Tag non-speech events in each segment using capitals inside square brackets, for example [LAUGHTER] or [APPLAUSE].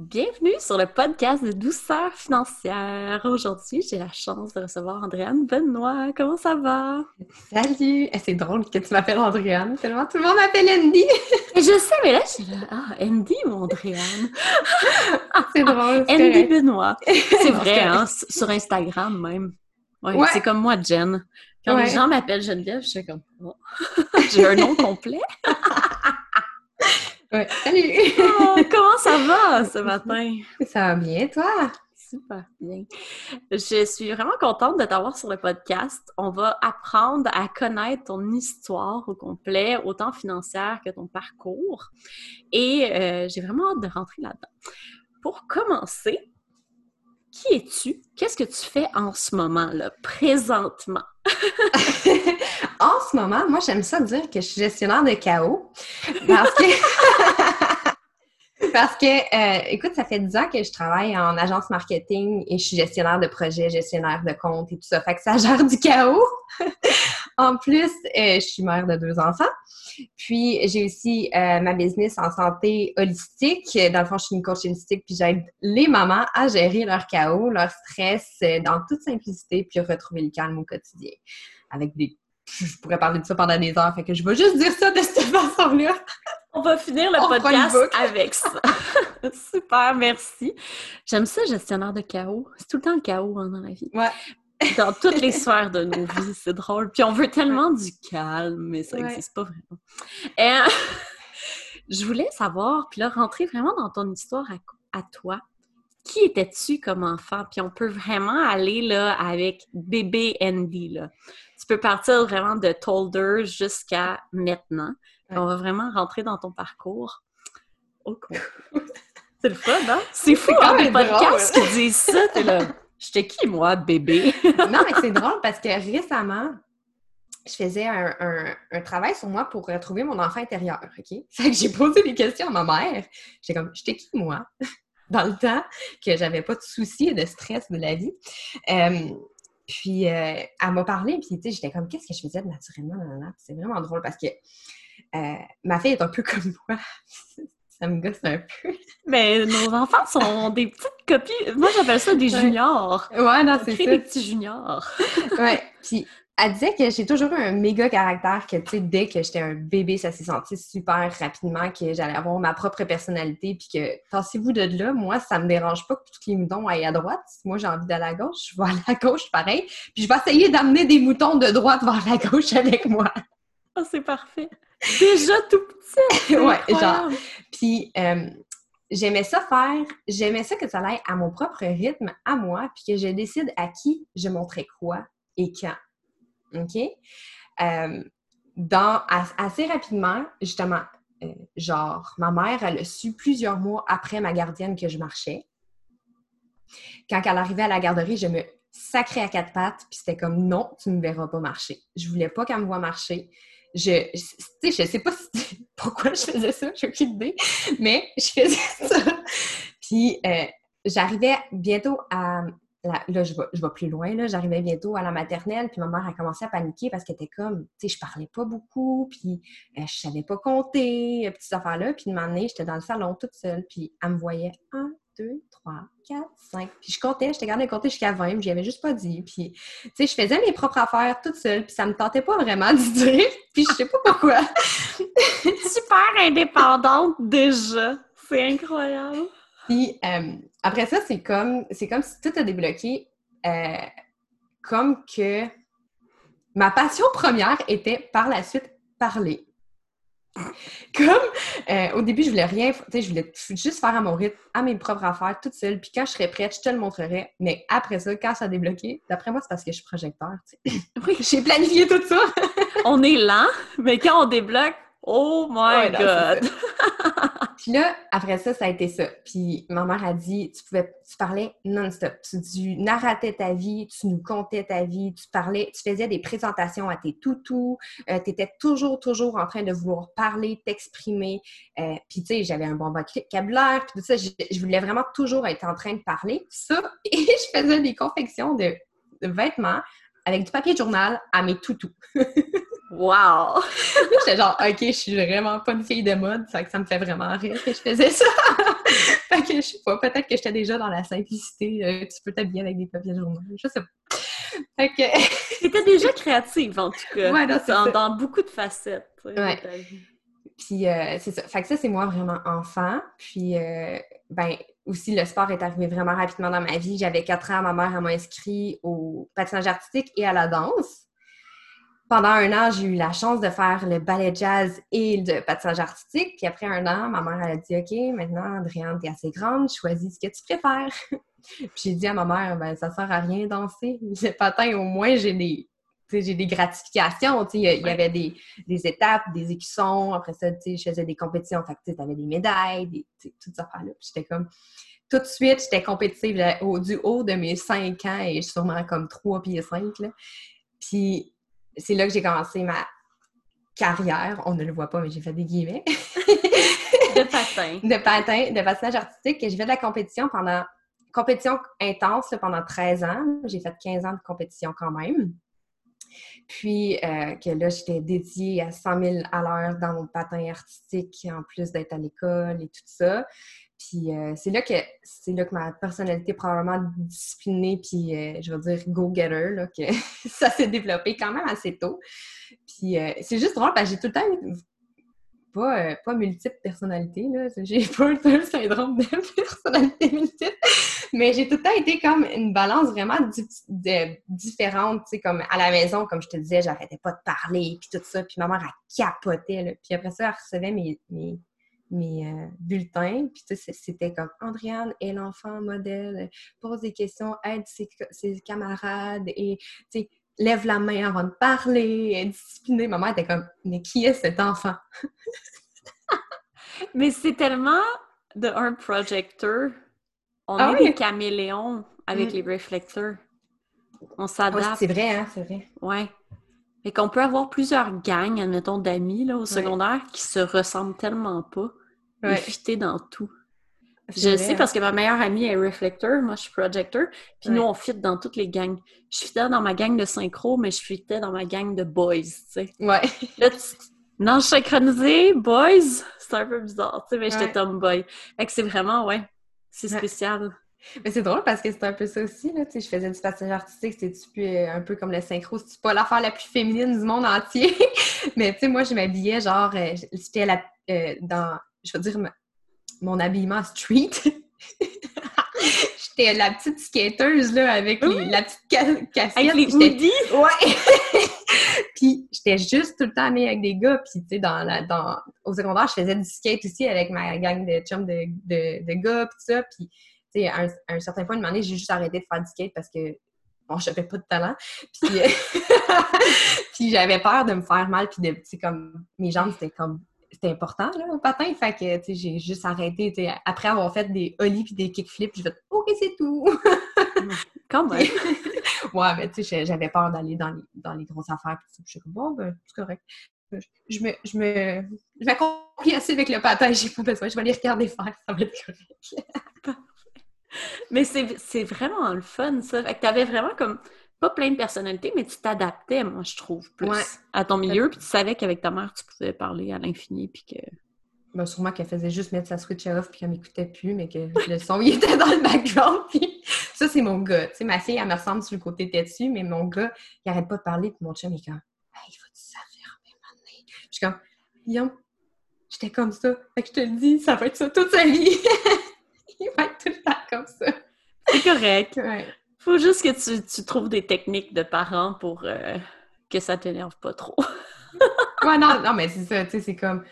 Bienvenue sur le podcast de douceur financière. Aujourd'hui, j'ai la chance de recevoir Andréane Benoît. Comment ça va? Salut! Eh, c'est drôle que tu m'appelles Andréane, tellement tout le monde m'appelle Andy! [LAUGHS] je sais, mais là, je suis là, ah, Andy ou Andréane? [LAUGHS] c'est drôle. Andy Benoît. [LAUGHS] C'est vrai, hein, sur Instagram même. Ouais, C'est comme moi, Jen. Quand les gens m'appellent Geneviève, je suis comme, oh. j'ai un nom complet. Ouais. Salut! [LAUGHS] Oh, [LAUGHS] comment ça va ce matin? Ça va bien, toi? Super bien. Je suis vraiment contente de t'avoir sur le podcast. On va apprendre à connaître ton histoire au complet, autant financière que ton parcours. Et euh, j'ai vraiment hâte de rentrer là-dedans. Pour commencer, qui es-tu? Qu'est-ce que tu fais en ce moment, là, présentement? [LAUGHS] en ce moment, moi, j'aime ça dire que je suis gestionnaire de chaos. Parce que. [LAUGHS] Parce que, euh, écoute, ça fait 10 ans que je travaille en agence marketing et je suis gestionnaire de projet, gestionnaire de compte et tout ça. Fait que ça [LAUGHS] gère du chaos. [LAUGHS] en plus, euh, je suis mère de deux enfants. Puis, j'ai aussi euh, ma business en santé holistique. Dans le fond, je suis une coach holistique, puis j'aide les mamans à gérer leur chaos, leur stress dans toute simplicité, puis retrouver le calme au quotidien. Avec des je pourrais parler de ça pendant des heures, fait que je vais juste dire ça de cette [LAUGHS] façon-là. On va finir le podcast [LAUGHS] avec ça. [LAUGHS] Super, merci. J'aime ça, gestionnaire de chaos. C'est tout le temps le chaos hein, dans la vie. Ouais. Dans toutes les [LAUGHS] sphères de nos vies, c'est drôle. Puis on veut tellement du calme, mais ça n'existe pas vraiment. Et, je voulais savoir, puis là, rentrer vraiment dans ton histoire à, toi. Qui étais-tu comme enfant? Puis on peut vraiment aller là avec bébé Andy. Là. Tu peux partir vraiment de Tolder jusqu'à maintenant. On va vraiment rentrer dans ton parcours. Oh, [LAUGHS] c'est le fun, hein? C'est fou, quand hein, les podcasts qui disent ça. T'es là, [LAUGHS] j'étais qui, moi, bébé? [LAUGHS] non, mais c'est drôle parce que récemment, je faisais un, travail sur moi pour retrouver mon enfant intérieur, OK? Fait que j'ai posé des questions à ma mère. J'étais comme, j'étais qui, moi? Dans le temps que j'avais pas de soucis et de stress de la vie. Euh, puis, euh, elle m'a parlé, puis, tu sais, j'étais comme, qu'est-ce que je faisais de naturellement? C'est vraiment drôle parce que euh, ma fille est un peu comme [LAUGHS] moi. ça me gosse un peu. Mais nos enfants sont des petites copies. Moi, j'appelle ça des juniors. Ouais, non, c'est ça. des petits juniors. [LAUGHS] ouais. Puis, elle disait que j'ai toujours eu un méga caractère, que, tu sais, dès que j'étais un bébé, ça s'est senti super rapidement, que j'allais avoir ma propre personnalité, puis que, tassez-vous de là, moi, ça me dérange pas que tous les moutons aillent à droite. Moi, j'ai envie d'aller à gauche, je vais aller à gauche, pareil. Puis, je vais essayer d'amener des moutons de droite vers la gauche avec moi. Oh, c'est parfait. Déjà tout petit. ouais, genre. Puis euh, j'aimais ça faire, j'aimais ça que ça aille à mon propre rythme, à moi, puis que je décide à qui je montrais quoi et quand. OK? Euh, dans, assez rapidement, justement, euh, genre, ma mère, elle a su plusieurs mois après ma gardienne que je marchais. Quand elle arrivait à la garderie, je me sacrais à quatre pattes, puis c'était comme non, tu ne me verras pas marcher. Je voulais pas qu'elle me voie marcher je, je, je sais pas [LAUGHS] pourquoi je faisais ça, j'ai aucune idée, mais je faisais [LAUGHS] ça. Puis euh, j'arrivais bientôt à là, je je plus loin, là, j'arrivais bientôt à la maternelle, puis ma mère a commencé à paniquer parce qu'elle était comme, tu sais, je parlais pas beaucoup, puis euh, je savais pas compter, euh, petites affaires-là, puis une année, j'étais dans le salon toute seule, puis elle me voyait un, 2, 3, 4, 5. Puis je comptais, j'étais gardée de compter jusqu'à 20, mais j'y avais juste pas dit. Puis, tu sais, je faisais mes propres affaires toute seule, puis ça me tentait pas vraiment de dire, [LAUGHS] puis je sais pas pourquoi. [LAUGHS] Super indépendante déjà. C'est incroyable. Puis euh, après ça, c'est comme, c'est comme si tout a débloqué, euh, comme que ma passion première était par la suite parler. [LAUGHS] Comme euh, au début, je voulais rien, tu sais, je voulais juste faire à mon rythme, à mes propres affaires, toute seule. Puis quand je serais prête, je te le montrerai. Mais après ça, quand ça a débloqué, d'après moi, c'est parce que je suis projecteur. Oui, [LAUGHS] j'ai planifié tout ça. on est lent, mais quand on débloque, oh my God! [LAUGHS] Puis là, après ça, ça a été ça. Puis ma mère a dit, tu pouvais, tu parlais non-stop. Tu, narratais ta vie, tu nous contais ta vie, tu parlais, tu faisais des présentations à tes toutous, euh, tu étais toujours, toujours en train de vouloir parler, t'exprimer. Euh, puis tu sais, j'avais un bon vocabulaire, puis tout ça, je, voulais vraiment toujours être en train de parler. Ça, [LAUGHS] et je faisais des confections de, de vêtements avec du papier de journal à mes toutous. [LAUGHS] Wow! J'étais genre, OK, je suis vraiment pas une fille de mode, ça que ça me fait vraiment rire que je faisais ça. [LAUGHS] fait que je sais pas. Peut-être que j'étais déjà dans la simplicité. Euh, tu peux t'habiller avec des papiers journaux. Je sais pas. Fait que... T'étais déjà créative, en tout cas. Ouais, dans, dans, beaucoup de facettes. Ouais. Puis euh, c'est ça. Fait que ça, c'est moi vraiment enfant. Puis, euh, ben, aussi, le sport est arrivé vraiment rapidement dans ma vie. J'avais quatre ans, ma mère m'a inscrit au patinage artistique et à la danse. Pendant un an, j'ai eu la chance de faire le ballet jazz et le patinage artistique. Puis après un an, ma mère elle a dit OK, maintenant, Adrienne, t'es assez grande, choisis ce que tu préfères. [LAUGHS] puis j'ai dit à ma mère, ben, ça sert à rien danser. [LAUGHS] Le patin, au moins, j'ai des, j'ai des gratifications. Il y, avait des, étapes, des écussons. Après ça, je faisais des compétitions. Fait tu avais des médailles, des, toutes ces affaires-là. J'étais comme... Tout de suite, j'étais compétitive au, du haut de mes 5 ans et sûrement comme 3 pieds 5. Là. Puis c'est là que j'ai commencé ma carrière. On ne le voit pas, mais j'ai fait des guillemets. de [LAUGHS] patin. De patin, de patinage artistique. J'ai fait de la compétition pendant... Compétition intense pendant 13 ans. J'ai fait 15 ans de compétition quand même. Puis euh, que là, j'étais dédiée à 100 000 à l'heure dans mon patin artistique, en plus d'être à l'école et tout ça. Puis euh, c'est là que c'est là que ma personnalité probablement disciplinée puis euh, je veux dire go-getter là, que [LAUGHS] ça s'est développé quand même assez tôt. Puis c'est juste drôle parce que j'ai tout le temps pas, pas multiple personnalité là, j'ai [LAUGHS] pas le syndrome de [LAUGHS] personnalité multiple. Mais j'ai tout le temps été comme une balance vraiment différente, tu sais, comme à la maison, comme je te disais, j'arrêtais pas de parler, puis tout ça, puis ma mère, elle capotait. Puis après ça, elle recevait mes, mes euh, bulletins, puis c'était comme « Andriane est l'enfant modèle, pose des questions, aide ses, ses camarades, et, tu sais, lève la main avant de parler, est disciplinée. » Ma mère était comme « Mais qui est cet enfant? [LAUGHS] » Mais c'est tellement de un projecteur on ah est des caméléons avec mm. les réflecteurs. On s'adapte. c'est vrai, hein, c'est vrai. Ouais. Et qu'on peut avoir plusieurs gangs, admettons, d'amis là, au secondaire qui se ressemblent tellement pas. Ouais. dans tout. Je sais parce que ma meilleure amie est réflecteur, moi je suis projecteur, puis nous on fit dans toutes les gangs. Je fitais dans ma gang de synchro, mais je fitais dans ma gang de boys, tu sais. Ouais. Là, non, synchronisé, boys, c'est un peu bizarre, tu sais, mais j'étais tomboy. Fait que c'est vraiment, ouais, c'est spécial. Mais c'est drôle parce que c'est un peu ça aussi, là. Tu sais, je faisais du patinage artistique, c'était un peu comme le synchro. C'est pas l'affaire la plus féminine du monde entier. [LAUGHS] Mais tu sais, moi, je m'habillais genre, euh, j'étais la, euh, dans, je veux dire, mon habillement street. [LAUGHS] j'étais la petite skateuse, là, avec la petite casquette. Avec les hoodies? [LAUGHS] Ouais! puis j'étais juste tout le temps amie avec des gars. Puis, tu sais, dans la, dans, au secondaire, je faisais du skate aussi avec ma gang de chums de, de, de gars, puis tout ça. Puis, tu sais, à, un, certain point de année, j'ai juste arrêté de faire du skate parce que, bon, j'avais pas de talent. [LAUGHS] Puis, [LAUGHS] puis j'avais peur de me faire mal. Puis, tu sais, comme, mes jambes, c'était comme c'était important là, au patin. Fait que tu sais, j'ai juste arrêté. Après avoir fait des ollies puis des kickflips, j'ai fait OK, c'est tout. [LAUGHS] Quand même. ouais, mais tu sais, j'avais peur d'aller dans les, dans les grosses affaires. Puis je suis comme bon, ben, c'est correct. Je me, je me, je m'accomplis assez avec le patin, j'ai pas besoin. Je vais aller regarder faire, ça va être correct. Mais c'est vraiment le fun, ça. Fait que t'avais vraiment comme pas plein de personnalités, mais tu t'adaptais, moi, je trouve, plus à ton milieu. Puis tu savais qu'avec ta mère, tu pouvais parler à l'infini, puis que... Ben, sûrement qu'elle faisait juste mettre sa switch off puis qu'elle m'écoutait plus, mais que le son, [LAUGHS] il était dans le background. Puis ça, c'est mon gars. Tu sais, ma fille, elle me ressemble sur le côté têtu, mais mon gars, il arrête pas de parler. Puis mon chum, il est comme, hey, il faut que tu s'affermer maintenant. Je suis comme, Guillaume, j'étais comme ça. Fait que je te le dis, ça va être ça toute sa vie. [LAUGHS] [LAUGHS] il va être tout le temps comme ça. C'est correct. Ouais. Faut juste que tu, tu, trouves des techniques de parents pour euh, que ça t'énerve pas trop. [LAUGHS] ouais, non, non, mais c'est ça, tu sais, c'est comme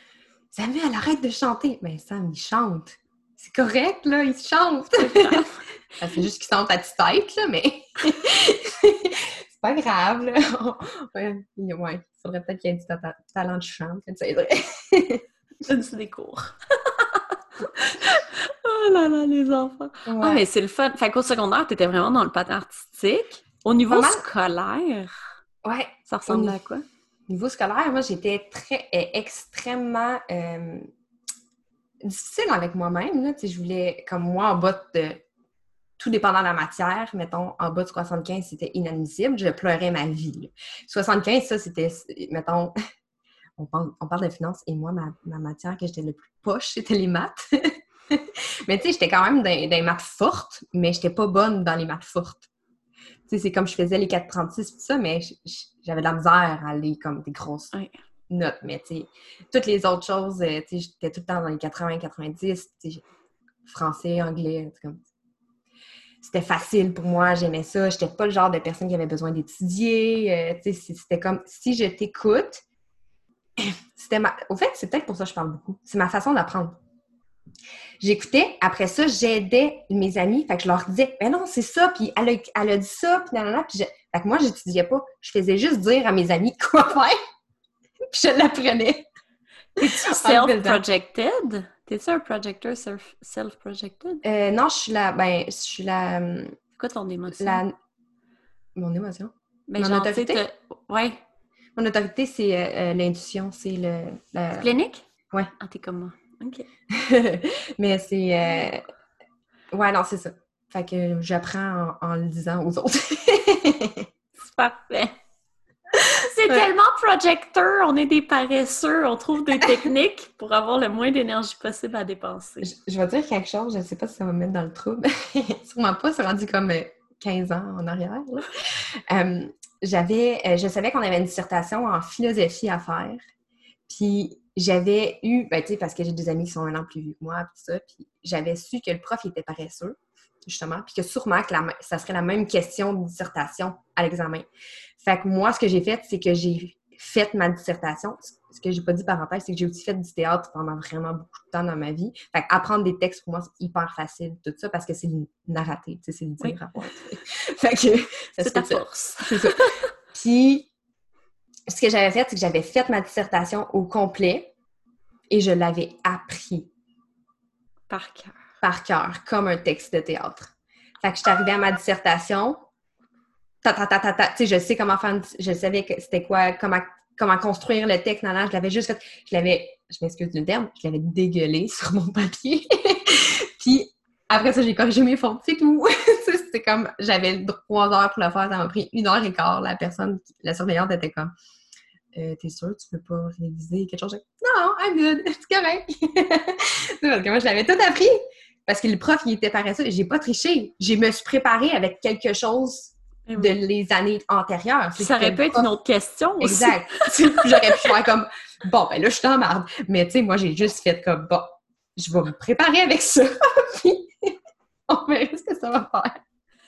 Samuel, arrête de chanter. Mais Sam, il chante. C'est correct, là, il chante. c'est [LAUGHS] juste qu'il sent ta petite tête, là, mais c'est pas grave, là. ouais, il faudrait peut-être qu'il y ait du talent de chant, que tu aiderais. Donne-tu des cours. Oh là là, les enfants. Ah, mais c'est le fun. Fait qu'au secondaire, t'étais vraiment dans le patin artistique. Au niveau scolaire, ouais. ça ressemble à quoi? Au niveau scolaire, moi, j'étais très, euh, extrêmement euh, difficile avec moi-même. Je voulais, comme moi, en bas de tout dépendant de la matière, mettons, en bas de 75, c'était inadmissible. Je pleurais ma vie. 75, ça, c'était, mettons, [LAUGHS] on parle, on parle de finances et moi, ma, matière que j'étais le plus poche, c'était les maths. [LAUGHS] [LAUGHS] mais tu sais, j'étais quand même dans, les maths fortes, mais j'étais pas bonne dans les maths fortes. Tu sais, c'est comme je faisais les 436 tout ça, mais j'avais de la misère à aller comme des grosses notes. Mais tu sais, toutes les autres choses, euh, tu sais, j'étais tout le temps dans les 80, 90, tu sais, français, anglais, comme c'était facile pour moi, j'aimais ça. J'étais pas le genre de personne qui avait besoin d'étudier. Euh, c'était comme si je t'écoute, [CLEARS THROAT] c'était ma... Au fait, c'est peut-être pour ça que je parle beaucoup. C'est ma façon d'apprendre. J'écoutais, après ça, j'aidais mes amis, fait que je leur disais, mais non, c'est ça, puis elle a, elle a dit ça, puis nanana, puis je... fait que moi, j'étudiais pas. Je faisais juste dire à mes amis quoi faire, [LAUGHS] puis je l'apprenais. Es-tu self-projected? T'es-tu un projector self-projected? Euh, non, je suis la. Ben, je suis la. C'est quoi ton émotion? La... Mon émotion? Ben, Mon autorité? Ouais. Mon autorité, c'est euh, euh, l'intuition, c'est le. La... Clinique? Ouais. Ah, t'es comme moi. OK. [LAUGHS] Mais c'est. Ouais, non, c'est ça. Fait que j'apprends en, en, le disant aux autres. c'est parfait. [LAUGHS] C'est tellement projecteur, on est des paresseux, on trouve des techniques pour avoir le moins d'énergie possible à dépenser. Je, vais dire quelque chose, je ne sais pas si ça va me mettre dans le trouble. [LAUGHS] Sûrement pas, c'est rendu comme 15 euh, ans en arrière. Euh, j'avais, euh, je savais qu'on avait une dissertation en philosophie à faire. Puis j'avais eu, ben, tu sais, parce que j'ai des amis qui sont un an plus vieux que moi, puis ça, puis j'avais su que le prof était paresseux, justement, puis que sûrement que ça serait la même question de dissertation à l'examen. Fait que moi, ce que j'ai fait, c'est que j'ai fait ma dissertation. Ce que j'ai pas dit parenthèse, c'est que j'ai aussi fait du théâtre pendant vraiment beaucoup de temps dans ma vie. Fait apprendre des textes, pour moi, c'est hyper facile, tout ça, parce que c'est narraté, tu sais, c'est le dire rapport. [LAUGHS] fait que... C'est ta force. C'est ça. [LAUGHS] Puis, ce que j'avais fait, c'est que j'avais fait ma dissertation au complet et je l'avais appris. Par cœur. Par cœur, comme un texte de théâtre. Fait que je suis arrivée à ma dissertation, je sais comment faire, je savais que c'était quoi, comment, comment construire le texte. je l'avais juste fait, je l'avais, je m'excuse du terme, je l'avais dégueulé [LAUGHS] sur mon papier. Puis après ça, j'ai corrigé mes fautes, c'est tout. [LAUGHS] C'était comme, j'avais trois heures pour le faire, ça m'a pris une heure et quart. La personne, la surveillante était comme, euh, t'es sûr, tu peux pas réviser quelque chose? Non, I'm good, [LAUGHS] c'est correct. [LAUGHS] parce que moi, je l'avais tout appris. Parce que le prof, il était paresseux. J'ai pas triché. Je me suis préparée avec quelque chose de les années antérieures. Ça aurait pu être une autre question aussi. Exact. [LAUGHS] J'aurais pu faire comme, bon, ben là, je suis en marde. Mais tu sais, moi, j'ai juste fait comme, bon, je vais me préparer avec ça. puis, on verra ce que ça va faire.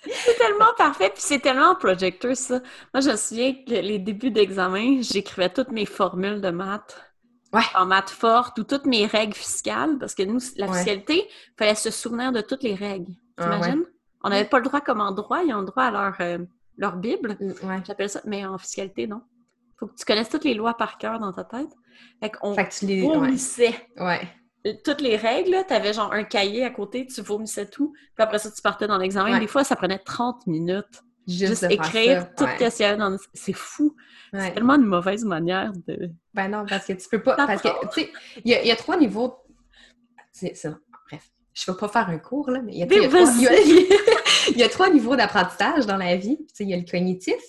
C'est tellement parfait, puis c'est tellement projecteur, ça. Moi, je me souviens que les débuts d'examen, j'écrivais toutes mes formules de maths. Ouais. En maths fortes ou toutes mes règles fiscales, parce que nous, la fiscalité, il fallait se souvenir de toutes les règles. Ah, T'imagines? On n'avait pas le droit comme en droit, ils ont le droit à leur, euh, leur Bible. Mm, J'appelle ça, mais en fiscalité, non. Faut que tu connaisses toutes les lois par cœur dans ta tête. Fait qu'on tu les... Ouais. Toutes les règles, tu avais genre un cahier à côté, tu vomissais tout, puis après ça, tu partais dans l'examen. Des fois, ça prenait 30 minutes. Juste, écrire tout ce qu'il y avait dans C'est fou. C'est tellement une mauvaise manière de. Ben non, parce que tu peux pas. Parce que, tu sais, il y, a trois niveaux. C'est ça. Bref, je vais pas faire un cours, là, mais il y a, [LAUGHS] il y a trois niveaux d'apprentissage dans la vie. il y a le cognitif,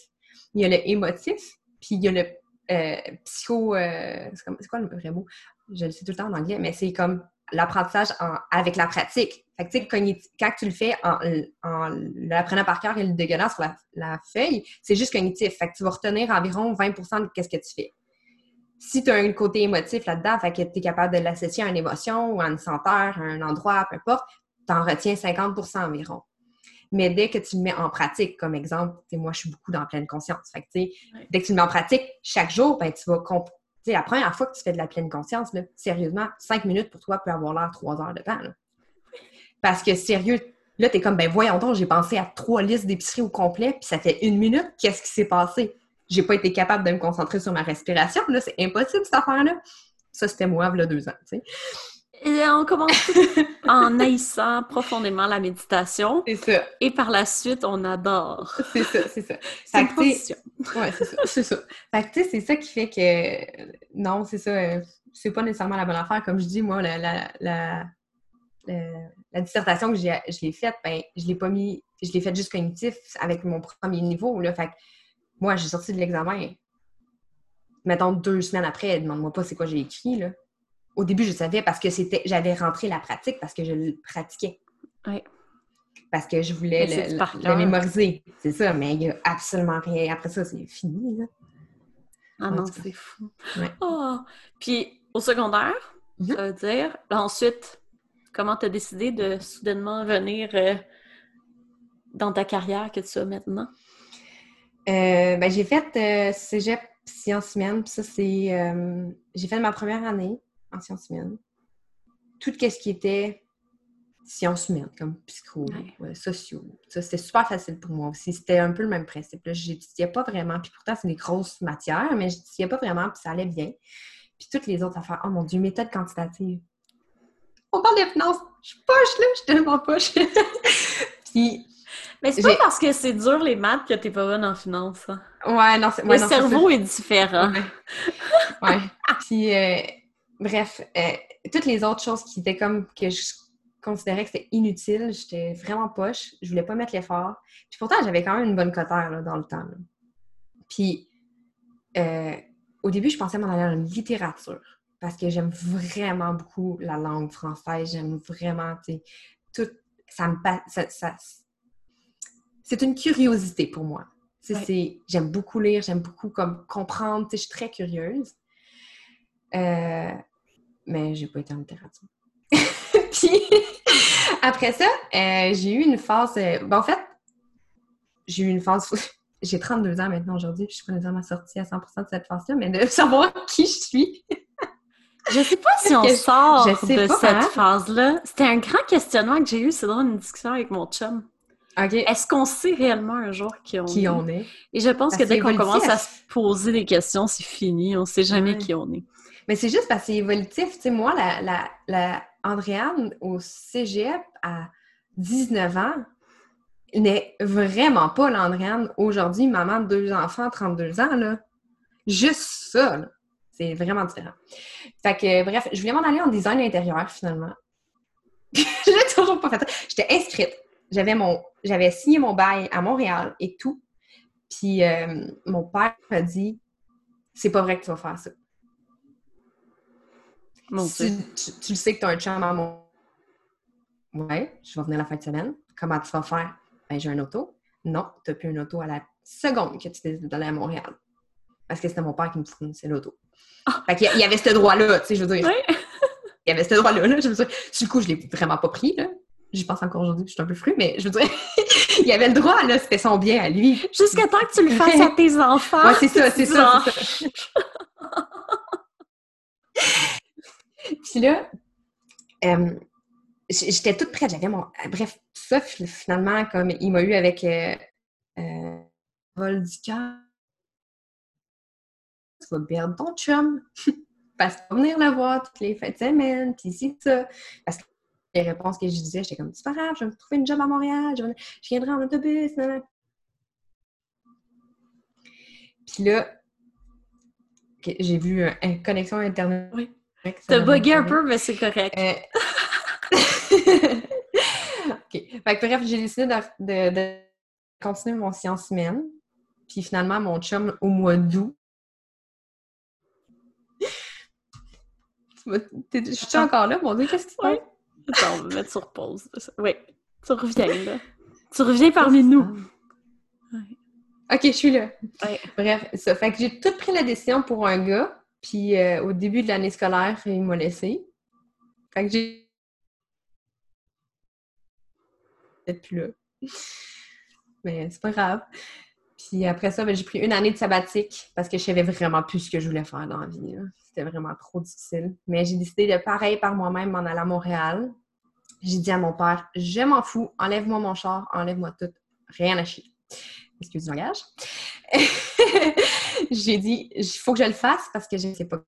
il y a le émotif, puis il y a le euh, psycho... Euh, c'est quoi le vrai mot? Je le sais tout le temps en anglais, mais c'est comme l'apprentissage avec la pratique. Fait que, quand tu le fais en, en l'apprenant par cœur et le dégueulant sur la, feuille, c'est juste cognitif. Fait que tu vas retenir environ 20% de ce que tu fais. Si tu as un côté émotif là-dedans, fait que tu es capable de l'associer à une émotion ou à une senteur, à un endroit, peu importe, tu en retiens 50% environ. Mais dès que tu le mets en pratique, comme exemple, moi, je suis beaucoup dans pleine conscience. Fait que, Dès que tu le mets en pratique, chaque jour, ben, tu vas comprendre. La première fois que tu fais de la pleine conscience, là, sérieusement, cinq minutes pour toi peut avoir l'air trois heures de temps. Parce que sérieux, là, tu es comme, ben voyons donc, j'ai pensé à trois listes d'épicerie au complet, puis ça fait une minute, qu'est-ce qui s'est passé? J'ai pas été capable de me concentrer sur ma respiration. Là, c'est impossible cette affaire-là. Ça, c'était moi, a deux ans. sais. Et on commence [LAUGHS] en haïssant profondément la méditation. C'est ça. Et par la suite, on adore. C'est ça, c'est ça. C'est une position. Ouais, c'est ça, c'est ça. Fait que, tu sais, c'est ça qui fait que... Non, c'est ça. Euh, c'est pas nécessairement la bonne affaire. Comme je dis, moi, la, la, la, la dissertation que j'ai, je l'ai faite, ben, je l'ai pas mis... Je l'ai faite juste cognitif avec mon premier niveau, là. Fait que moi, j'ai sorti de l'examen. Mettons deux semaines après, demande-moi pas c'est quoi j'ai écrit, là au début, je savais parce que c'était, j'avais rentré la pratique parce que je le pratiquais. Oui. Parce que je voulais le, mémoriser. C'est ça, mais il n'y a absolument rien. Après ça, c'est fini. Là. Ah non, c'est fou. Oh. Puis au secondaire, mm-hmm. ça veut dire, ensuite, comment tu as décidé de soudainement venir euh, dans ta carrière que tu as maintenant? Euh, ben, j'ai fait euh, cégep sciences humaines. Ça, c'est. Euh, j'ai fait ma première année en sciences humaines. Tout ce qui était sciences humaines, comme psycho, sociaux. Ça, c'était super facile pour moi aussi. C'était un peu le même principe. Je n'étudiais pas vraiment. Puis pourtant, c'est des grosses matières, mais je n'étudiais pas vraiment, puis ça allait bien. Puis toutes les autres affaires. Oh mon Dieu, méthode quantitative. On parle de finances. Je suis poche, là. Je suis tellement poche. [LAUGHS] puis mais c'est pas parce que c'est dur les maths que t'es pas bonne en finance. Hein. Ouais, non, c'est... Le cerveau est, différent. Ouais. Puis, euh, bref, euh, toutes les autres choses qui étaient comme que je considérais que c'était inutile, j'étais vraiment poche. Je voulais pas mettre l'effort. Puis pourtant, j'avais quand même une bonne cotère là, dans le temps. Puis, euh, au début, je pensais m'en aller en littérature parce que j'aime vraiment beaucoup la langue française. J'aime vraiment, tu sais, tout. Ça me ça, ça, c'est une curiosité pour moi. J'aime beaucoup lire, j'aime beaucoup comme, comprendre, je suis très curieuse. Euh, mais j'ai pas été en littérature. [LAUGHS] Puis, après ça, euh, j'ai eu une phase... Euh, ben, en fait, j'ai eu une phase... [LAUGHS] J'ai 32 ans maintenant aujourd'hui, puis je suis pas ma sortie à 100% de cette phase-là, mais de [LAUGHS] savoir qui je suis. Je sais pas si on sort de cette hein? phase-là. C'était un grand questionnement que j'ai eu, c'est dans une discussion avec mon chum. Est-ce qu'on sait réellement un jour qui on qui est? on est? Et je pense que dès qu'on commence à se poser des questions, c'est fini. On ne sait jamais qui on est. Mais c'est juste parce que c'est évolutif. Tu sais, moi, la, la, la Andréane au cégep à 19 ans n'est vraiment pas l'Andréane aujourd'hui, maman de deux enfants, 32 ans, là. Juste ça, là. C'est vraiment différent. Fait que, bref, je voulais m'en aller en design intérieur, finalement. [LAUGHS] je l'ai toujours pas fait. J'étais inscrite j'avais mon j'avais signé mon bail à Montréal et tout. Puis euh, mon père m'a dit c'est pas vrai que tu vas faire ça. Tu, tu, le sais que tu as un chum à mon. Ouais, je vais venir la fin de semaine. Comment tu vas faire? Ben, j'ai un auto. Non, tu n'as plus un auto à la seconde que tu décides d'aller à Montréal. Parce que c'était mon père qui me fournissait l'auto. Ah. Fait qu'il y avait ce droit-là, tu sais, je veux dire. Il y avait ce droit-là, là. Je veux dire, le coup, je l'ai vraiment pas pris, là. J'y pense encore aujourd'hui, je suis un peu fru, mais je veux dire, [LAUGHS] il avait le droit, là, c'était son bien à lui. Jusqu'à temps que tu le fasses à tes [LAUGHS] enfants. Ouais, c'est ça, c'est ça, [LAUGHS] Puis là, euh, j'étais toute prête, j'avais mon... Bref, tout ça, finalement, comme il m'a eu avec euh, euh, vol du cœur, tu vas perdre ton chum, [LAUGHS] parce qu'il va venir la voir toutes les fêtes de semaine, puis c'est ça. Parce que les réponses que je disais, j'étais comme, c'est pas grave, je vais me trouver une job à Montréal, je, viendrai en autobus. Puis là, j'ai vu une connexion Internet. Oui. T'as bugué un peu, mais c'est correct. Euh, [LAUGHS] [LAUGHS] OK. Fait que, bref, j'ai décidé de, continuer mon science humaine. Puis finalement, mon chum, au mois d'août, je suis encore là, mon Dieu, qu'est-ce qui se passe? Attends, on va mettre sur pause. Oui, tu reviens là. [LAUGHS] Tu reviens parmi nous. Ok, je suis là. Bref, ça fait que j'ai tout pris la décision pour un gars, puis euh, au début de l'année scolaire, il m'a laissé. Fait que j'ai. Plus là. [LAUGHS] Mais c'est pas grave. Puis après ça, ben, j'ai pris une année de sabbatique parce que je savais vraiment plus ce que je voulais faire dans la vie. C'était vraiment trop difficile. Mais j'ai décidé de pareil par moi-même m'en aller à Montréal. J'ai dit à mon père, je m'en fous, enlève-moi mon char, enlève-moi tout, rien à chier. Excuse le langage. [LAUGHS] j'ai dit, il faut que je le fasse parce que je ne sais pas.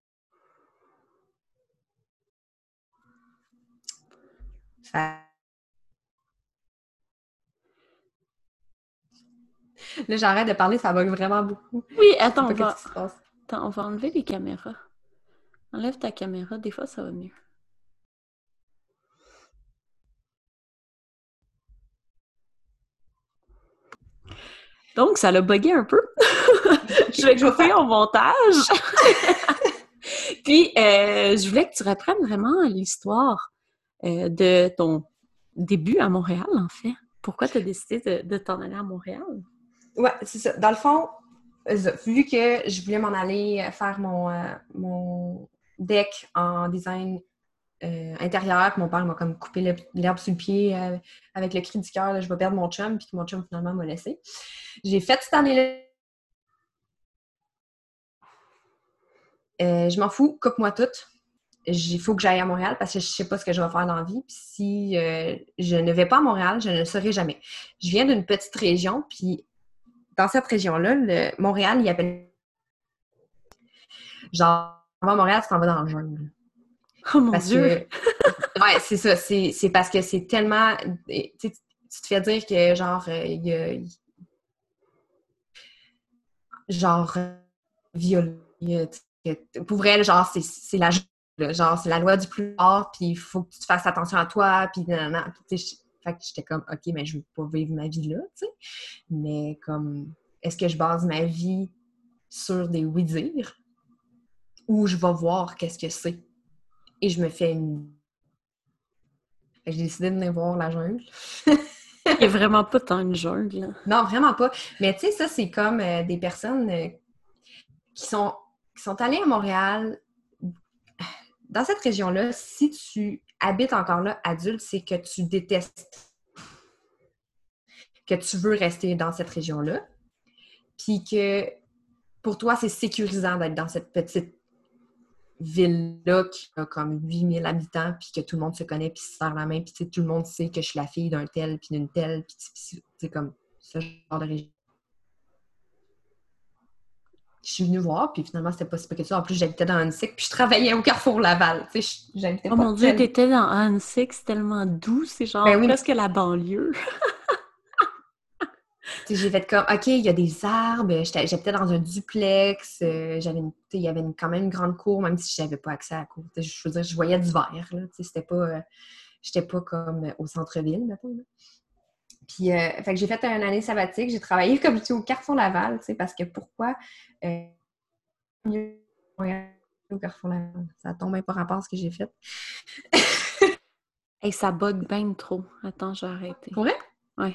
Là, j'arrête de parler, ça bug vraiment beaucoup. Oui, attends, on va... attends, on va enlever les caméras. Enlève ta caméra, des fois ça va mieux. Donc, ça l'a bugué un peu. [LAUGHS] je vais couper au montage. [LAUGHS] Puis, euh, je voulais que tu reprennes vraiment l'histoire euh, de ton début à Montréal, en fait. Pourquoi tu as décidé de, t'en aller à Montréal? Ouais, c'est ça. Dans le fond, vu que je voulais m'en aller faire mon, mon deck en design euh, intérieur, mon père m'a comme coupé l'herbe sous le pied avec le cri du cœur, je vais perdre mon chum, puis que mon chum finalement m'a laissé. J'ai fait cette année-là Euh, je m'en fous, coupe-moi tout. Il faut que j'aille à Montréal parce que je ne sais pas ce que je vais faire dans la vie. Puis si euh, je ne vais pas à Montréal, je ne le saurai jamais. Je viens d'une petite région, puis dans cette région-là, Montréal, il appelle. Genre, à Montréal, tu t'en vas dans le jungle. Oh mon Dieu! ouais, c'est ça. C'est parce que c'est tellement. Tu te fais dire que, genre, euh, il y a. Genre, viol pour vrai, genre, c'est la genre, c'est la loi du plus fort, puis il faut que tu fasses attention à toi, puis nanana. Fait que j'étais comme, OK, mais je veux pas vivre ma vie là, tu sais. Mais comme, est-ce que je base ma vie sur des oui-dire? Ou je vais voir qu'est-ce que c'est? Et je me fais une... J'ai décidé de venir voir la jungle. Il n'y a vraiment pas tant une jungle. Non, vraiment pas. Mais tu sais, ça, c'est comme euh, des personnes euh, qui sont qui sont allés à Montréal, dans cette région-là, si tu habites encore là adulte, c'est que tu détestes, que tu veux rester dans cette région-là, puis que pour toi, c'est sécurisant d'être dans cette petite ville-là qui a comme 8000 habitants, puis que tout le monde se connaît, puis se serre la main, puis tout le monde sait que je suis la fille d'un tel, puis d'une telle, puis c'est comme ce genre de région je suis venue voir, puis finalement, c'était pas si peu que ça. En plus, j'habitais dans Hansik, puis je travaillais au Carrefour Laval. Tu sais, j'habitais Oh mon Dieu, t'étais dans Hansik, c'est tellement doux, c'est genre ben presque la banlieue. [LAUGHS] j'ai fait comme, OK, il y a des arbres, j'habitais dans un duplex, euh, j'avais il y avait quand même une grande cour, même si j'avais pas accès à la cour. Je veux dire, je voyais du verre, là. C'était pas... Euh, j'étais pas comme au centre-ville, maintenant. Puis, euh, fait que j'ai fait une année sabbatique. J'ai travaillé comme je au Carrefour Laval, tu sais, parce que pourquoi euh, mieux au Carrefour Laval? Ça tombe pas rapport à ce que j'ai fait. Et ça bug bien trop. Attends, j'ai arrêté. Pour vrai? Oui.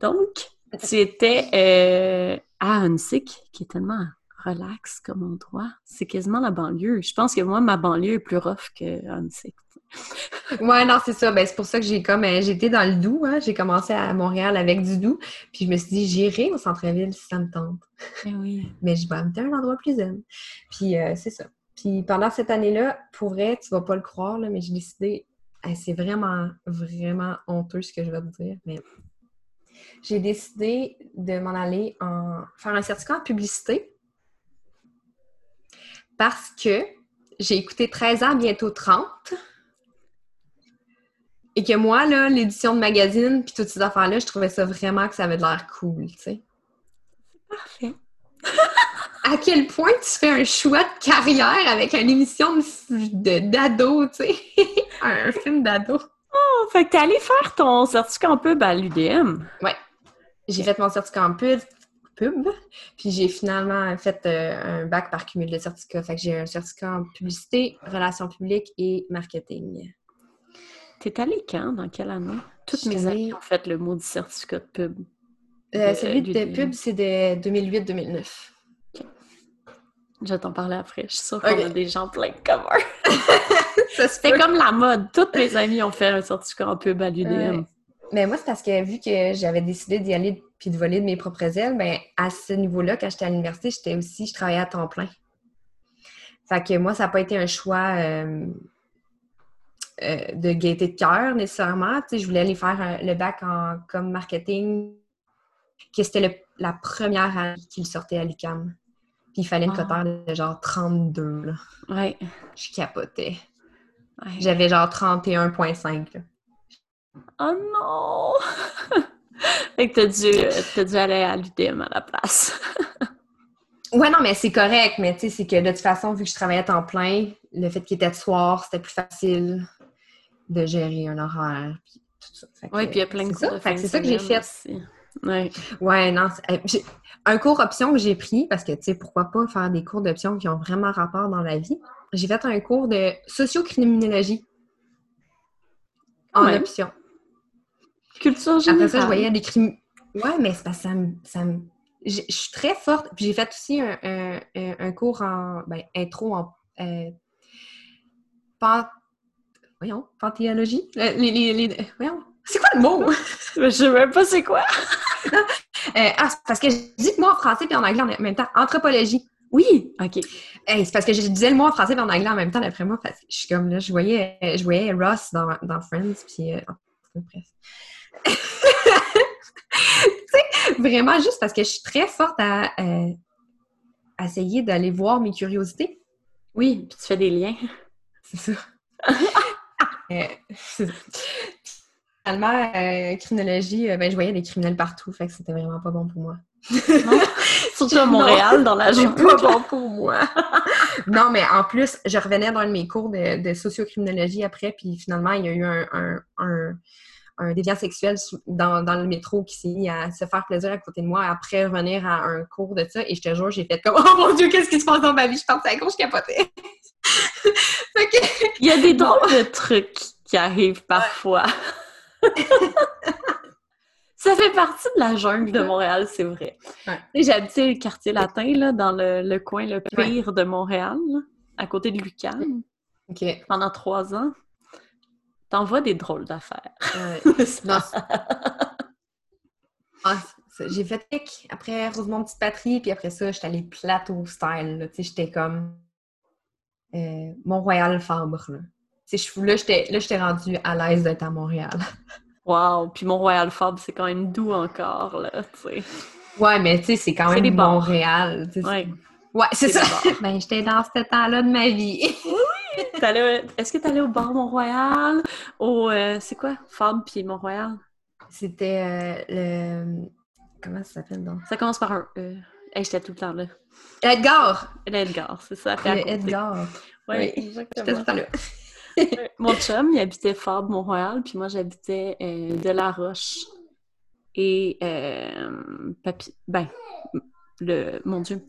Donc, tu étais euh, à Hunsick, qui est tellement relax comme endroit. C'est quasiment la banlieue. Je pense que moi, ma banlieue est plus rough que Hunsick [LAUGHS] ouais, non, c'est ça. Ben, c'est pour ça que j'ai comme euh, j'étais dans le doux. Hein. J'ai commencé à Montréal avec du doux. Puis je me suis dit, j'irai au centre-ville si ça me tente. Eh oui. [LAUGHS] Mais je vais me un endroit plus zen. Puis euh, c'est ça. Puis pendant cette année-là, pour vrai, tu vas pas le croire, là, mais j'ai décidé. c'est vraiment, vraiment honteux ce que je vais te dire, mais j'ai décidé de m'en aller en faire un certificat en publicité parce que j'ai écouté 13 ans, bientôt 30 et que moi, là, l'édition de magazine, puis toutes ces affaires-là, je trouvais ça vraiment que ça avait de l'air cool, tu sais. Parfait. [LAUGHS] à quel point tu fais un choix de carrière avec une émission d'ado, tu sais? [LAUGHS] un film d'ado. Fait que t'es allé faire ton certificat en pub à l'UDM. Ouais. J'ai fait mon certificat en pub, pub puis j'ai finalement fait euh, un bac par cumul de certificats. Fait que j'ai un certificat en publicité, relations publiques et marketing. T'es allé quand? Dans quelle année? Toutes mes amies ont fait le mot du certificat de pub. Euh, celui de, pub, c'est de 2008-2009. Je vais t'en parler après. Je suis sûre qu'on a des gens pleins de cover. [LAUGHS] C'était comme la mode. Toutes mes amies ont fait un certificat en pub à l'UDM. Mais moi, c'est parce que vu que j'avais décidé d'y aller puis de voler de mes propres ailes, ben, à ce niveau-là, quand j'étais à l'université, j'étais aussi, je travaillais à temps plein. Fait que moi, ça n'a pas été un choix euh, euh, de gaieté de cœur nécessairement. Tu sais, je voulais aller faire le bac en comme marketing, que c'était la première année qu'il sortait à l'UQAM. Puis il fallait une ah. de genre 32. Là. Ouais. Je capotais. J'avais genre 31,5. Oh non! [LAUGHS] fait que t'as dû, dû aller à l'UDM à la place. [LAUGHS] ouais, non, mais c'est correct. Mais tu sais, c'est que de toute façon, vu que je travaillais à temps plein, le fait qu'il était de soir, c'était plus facile de gérer un horaire. oui, puis il y a plein de ça. c'est ça que j'ai fait. Ouais. Ouais, non. Un cours option que j'ai pris, parce que, tu sais, pourquoi pas faire des cours d'option qui ont vraiment rapport dans la vie. J'ai fait un cours de sociocriminologie en option. Culture générale. Après ça, je voyais des crimes. Ouais, mais c'est parce que ça me. Je suis très forte. Puis j'ai fait aussi un, un, cours en ben, intro en. Euh, voyons, panthéologie. Euh, les, les, voyons, c'est quoi le mot? [LAUGHS] je sais même pas c'est quoi. [LAUGHS] Euh, ah, parce que je dis le mot en français et en anglais en même temps. Anthropologie. Oui, OK. c'est parce que je disais le mot en français et en anglais en même temps d'après moi. Parce que je suis comme là, je voyais, je voyais Ross dans, dans Friends, puis euh, [LAUGHS] tu sais, vraiment juste parce que je suis très forte à, essayer d'aller voir mes curiosités. Oui, puis tu fais des liens. [LAUGHS] C'est ça. euh, Finalement, euh, criminologie, euh, ben, je voyais des criminels partout, fait que c'était vraiment pas bon pour moi. Surtout à Montréal, dans la journée. pas bon pour moi. [LAUGHS] non, mais en plus, je revenais dans mes cours de, de sociocriminologie après, puis finalement, il y a eu un, un, un, un déviant sexuel dans, dans, le métro qui s'est mis à se faire plaisir à côté de moi après revenir à un cours de ça. Et je te jure, j'ai fait comme [LAUGHS] Oh mon Dieu, qu'est-ce qui se passe dans ma vie? Je pensais à gauche, je capotais. [LAUGHS] Il y a des drôles de trucs qui arrivent parfois. Ça fait partie de la jungle de Montréal, c'est vrai. Habité le quartier latin, là, dans le, coin le pire de Montréal, à côté de Lucane, pendant trois ans. T'en vois des drôles d'affaires. [LAUGHS] Ah, j'ai fait après Rosemont Petite Patrie, puis après ça, j'étais allée plateau style. J'étais comme euh, Fabre. Là, là j'étais rendue à l'aise d'être à Montréal. [LAUGHS] Wow! Puis Mont-Royal Fabre, c'est quand même doux encore, là, tu sais. Ouais, mais tu sais, c'est quand même Montréal. Ouais. Ouais, c'est ça. [LAUGHS] ben, j'étais dans ce temps-là de ma vie. oui! Est-ce que tu allais au bar Mont-Royal? Au. Euh, c'est quoi? Fabre puis Mont-Royal? C'était euh, le. Comment ça s'appelle donc? Ça commence par un E. Hey, j'étais tout le temps là. Edgar! Edgar, c'est ça. Le Edgar. Ouais, oui, exactement. J'étais tout le temps là. [LAUGHS] mon chum, il habitait Fabre, Mont-Royal, puis moi, j'habitais euh, de la Roche et euh, Ben, le. Mon Dieu,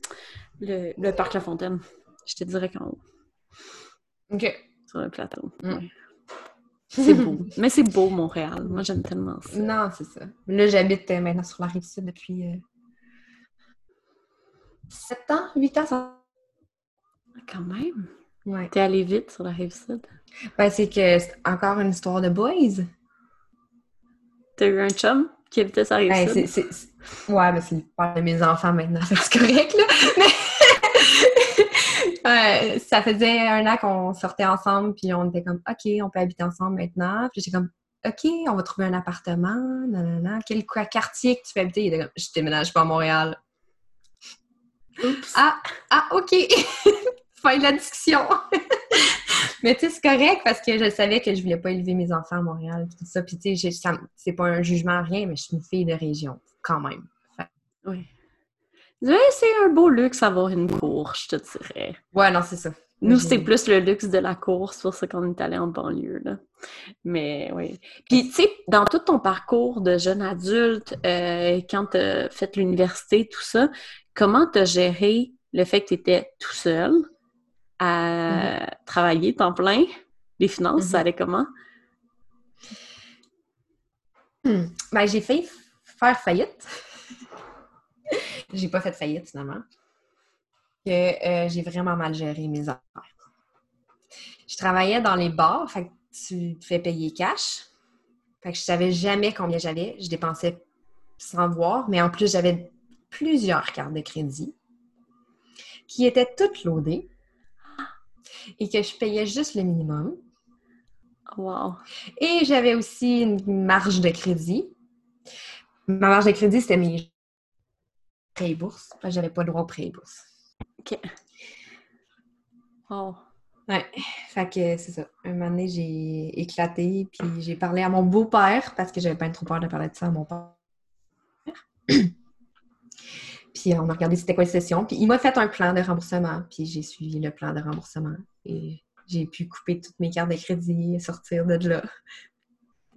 le, le parc La Fontaine. J'étais direct en haut. OK. Sur le plateau. Mm. C'est beau. [LAUGHS] Mais c'est beau, Montréal. Moi, j'aime tellement ça. Non, c'est ça. Là, j'habite euh, maintenant sur la rive sud depuis euh, 7 ans, 8 ans. Ça... Quand même. Ouais. T'es allé vite sur la rive sud? Ben, c'est que c'est encore une histoire de boys. T'as eu un chum qui habitait sur la rive ben, sud? C'est, Ouais, mais c'est le père de mes enfants maintenant, [LAUGHS] c'est correct, là. Mais [LAUGHS] ça faisait un an qu'on sortait ensemble, puis on était comme, OK, on peut habiter ensemble maintenant. Puis j'étais comme, OK, on va trouver un appartement, nanana. Quel quartier que tu peux habiter? Il était comme, je déménage pas à Montréal. Oups. Ah, ah, OK. [LAUGHS] fin de la discussion. [LAUGHS] Mais tu sais, c'est correct parce que je savais que je voulais pas élever mes enfants à Montréal. Tout ça. Puis tu sais, c'est pas un jugement, rien, mais je suis une fille de région, quand même. Oui. C'est un beau luxe avoir une cour, je te dirais. Ouais, non, c'est ça. Nous, c'est plus le luxe de la course, pour ça qu'on est allé en banlieue, là. Mais oui. Puis, tu sais, dans tout ton parcours de jeune adulte, euh, quand tu as fait l'université, tout ça, comment tu as géré le fait que tu étais tout seul? À mm-hmm. travailler temps plein? Les finances, ça mm-hmm. allait comment? Hmm. Ben, j'ai fait faire faillite. [LAUGHS] j'ai pas fait faillite finalement. Que euh, j'ai vraiment mal géré mes affaires. Je travaillais dans les bars, fait que tu te fais payer cash. Fait que je savais jamais combien j'avais. Je dépensais sans voir, mais en plus, j'avais plusieurs cartes de crédit qui étaient toutes loadées et que je payais juste le minimum. Wow. Et j'avais aussi une marge de crédit. Ma marge de crédit, c'était mes prêts et bourses. J'avais pas le droit au prêt et bourses. OK. Wow. Ouais. Fait que c'est ça. Un moment donné, j'ai éclaté, puis j'ai parlé à mon beau-père, parce que j'avais pas trop peur de parler de ça à mon père. puis on a regardé c'était quoi les sessions. Puis il m'a fait un plan de remboursement, puis j'ai suivi le plan de remboursement. Et j'ai pu couper toutes mes cartes de crédit et sortir de là.